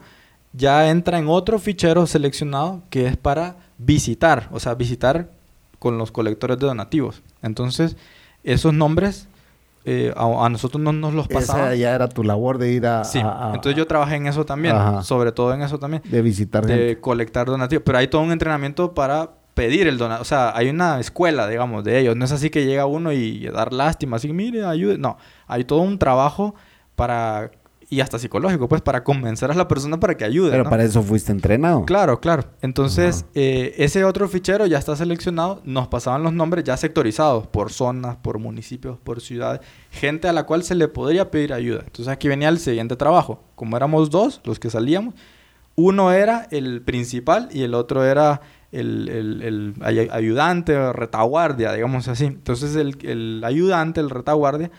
ya entra en otro fichero seleccionado que es para visitar, o sea, visitar con los colectores de donativos. Entonces, esos nombres eh, a, a nosotros no nos los pasaban. Esa ya era tu labor de ir a... Sí, a- a- entonces yo trabajé en eso también, Ajá. sobre todo en eso también, De visitar de gente. colectar donativos. Pero hay todo un entrenamiento para pedir el donativo. O sea, hay una escuela, digamos, de ellos. No es así que llega uno y dar lástima, así, mire, ayude. No, hay todo un trabajo para, y hasta psicológico, pues, para convencer a la persona para que ayude. Pero ¿no? para eso fuiste entrenado. Claro, claro. Entonces, eh, ese otro fichero ya está seleccionado. Nos pasaban los nombres ya sectorizados por zonas, por municipios, por ciudades. Gente a la cual se le podría pedir ayuda. Entonces, aquí venía el siguiente trabajo. Como éramos dos los que salíamos, uno era el principal y el otro era el, el- el ay- ayudante o retaguardia, digamos así. Entonces, el, el ayudante, el retaguardia,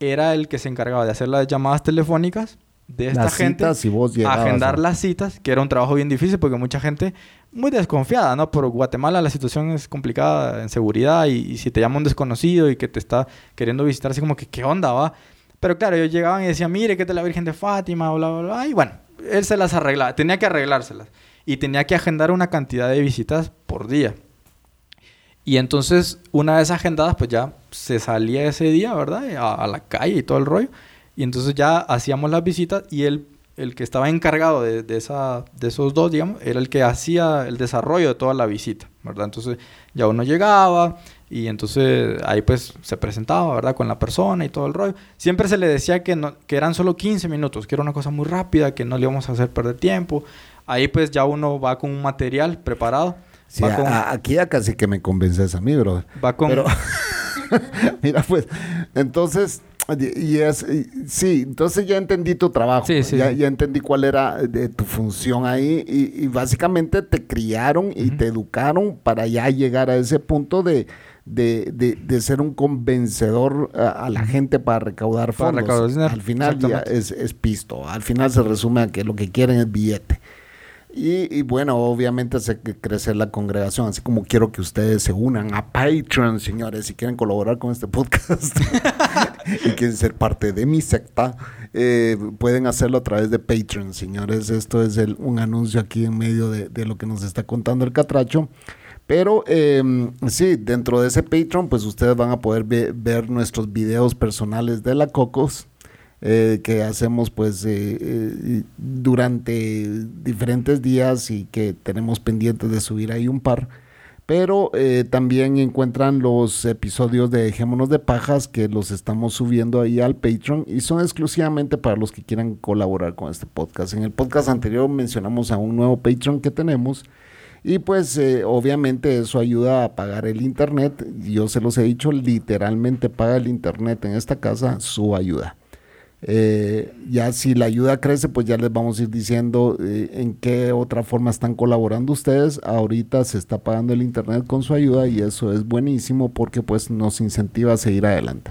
era el que se encargaba de hacer las llamadas telefónicas de esta Las gente citas vos llegabas agendar a- las citas, que era un trabajo bien difícil porque mucha gente muy desconfiada, ¿no? Por Guatemala la situación es complicada en seguridad y, y si te llama un desconocido y que te está queriendo visitar, así como que, ¿qué onda, va? Pero claro, ellos llegaban y decían, mire, que es la Virgen de Fátima, bla, bla, bla. Y bueno, él se las arreglaba, tenía que arreglárselas. Y tenía que agendar una cantidad de visitas por día. Y entonces, una vez agendadas, pues ya se salía ese día, ¿verdad? A, la calle y todo el rollo. Y entonces ya hacíamos las visitas y él, el que estaba encargado de, de esa, de esos dos, digamos, era el que hacía el desarrollo de toda la visita, ¿verdad? Entonces ya uno llegaba y entonces ahí pues se presentaba, ¿verdad? Con la persona y todo el rollo. Siempre se le decía que, no, que eran solo 15 minutos, que era una cosa muy rápida, que no le íbamos a hacer perder tiempo. Ahí pues ya uno va con un material preparado Sí, aquí ya casi que me convences a mí, bro. Va con... Pero, mira, pues, entonces, y es, sí, entonces ya entendí tu trabajo. Ya, entendí cuál era de tu función ahí. Y, básicamente te criaron y te educaron para ya llegar a ese punto de, de, ser un convencedor a, la gente para recaudar fondos. Al final ya es, es pisto. Al final se resume a que lo que quieren es billete. Y, bueno, obviamente hace que crecer la congregación, así como quiero que ustedes se unan a Patreon, señores, si quieren colaborar con este podcast y quieren ser parte de mi secta, eh, pueden hacerlo a través de Patreon, señores. Esto es un anuncio aquí en medio de, lo que nos está contando el catracho. Pero em, sí, dentro de ese Patreon, pues ustedes van a poder ver nuestros videos personales de la Cocos eh, que hacemos pues eh, eh, durante diferentes días y que tenemos pendientes de subir ahí un par. Pero también encuentran los episodios de Dejémonos de Pajas que los estamos subiendo ahí al Patreon y son exclusivamente para los que quieran colaborar con este podcast. En el podcast anterior mencionamos a un nuevo Patreon que tenemos y pues obviamente eso ayuda a pagar el internet. Yo se los he dicho, literalmente paga el internet en esta casa su ayuda. Eh, ya si la ayuda crece, pues ya les vamos a ir diciendo eh, en qué otra forma están colaborando ustedes. Ahorita se está pagando el internet con su ayuda y eso es buenísimo porque pues nos incentiva a seguir adelante.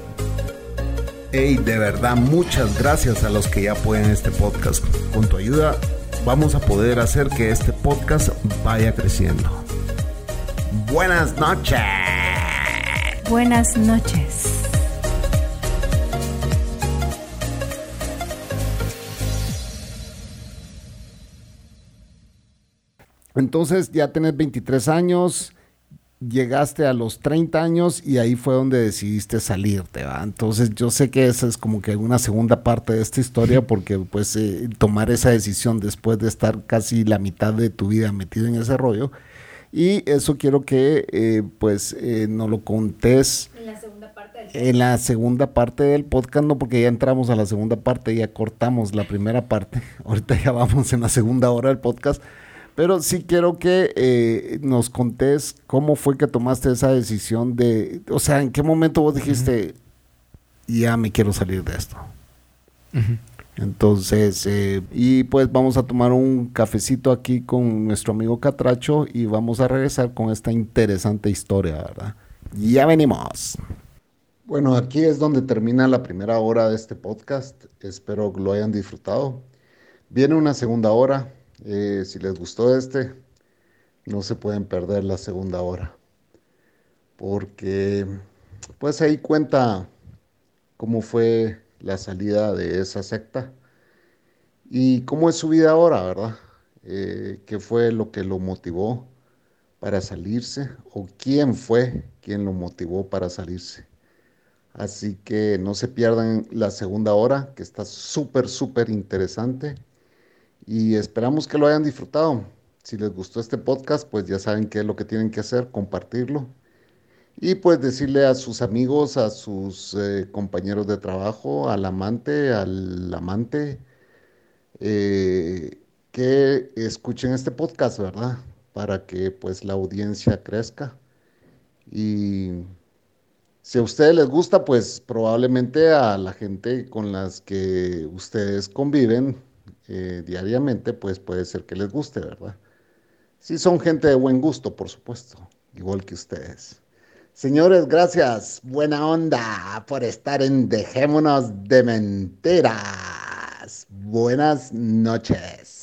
Hey, de verdad, muchas gracias a los que ya pueden este podcast. Con tu ayuda vamos a poder hacer que este podcast vaya creciendo. Buenas noches. Buenas noches. Entonces ya tenés 23 años llegaste a los 30 años y ahí fue donde decidiste salirte, ¿va? Entonces yo sé que esa es como que una segunda parte de esta historia porque pues eh, tomar esa decisión después de estar casi la mitad de tu vida metido en ese rollo. Y eso quiero que eh, pues eh, nos lo contés en la segunda parte del en la segunda parte del podcast no porque ya entramos a la segunda parte ya cortamos la primera parte. Ahorita ya vamos en la segunda hora del podcast pero sí quiero que eh, nos contés cómo fue que tomaste esa decisión de, o sea, en qué momento vos dijiste, ya me quiero salir de esto. Entonces, eh, y pues vamos a tomar un cafecito aquí con nuestro amigo Catracho y vamos a regresar con esta interesante historia, ¿verdad? Ya venimos. Bueno, aquí es donde termina la primera hora de este podcast. Espero que lo hayan disfrutado. Viene una segunda hora eh, si les gustó este, no se pueden perder la segunda hora. Porque pues ahí cuenta cómo fue la salida de esa secta y cómo es su vida ahora, ¿verdad? Eh, ¿Qué fue lo que lo motivó para salirse? ¿O quién fue quien lo motivó para salirse? Así que no se pierdan la segunda hora, que está súper, súper interesante y esperamos que lo hayan disfrutado. Si les gustó este podcast, pues ya saben qué es lo que tienen que hacer, compartirlo. Y pues decirle a sus amigos, a sus eh, compañeros de trabajo, al amante, al amante, eh, que escuchen este podcast, ¿verdad? Para que pues la audiencia crezca. Y si a ustedes les gusta, pues probablemente a la gente con las que ustedes conviven, eh, diariamente, pues puede ser que les guste, ¿verdad? Si son gente de buen gusto, por supuesto, igual que ustedes. Señores, gracias, buena onda por estar en Dejémonos de Mentiras. Buenas noches.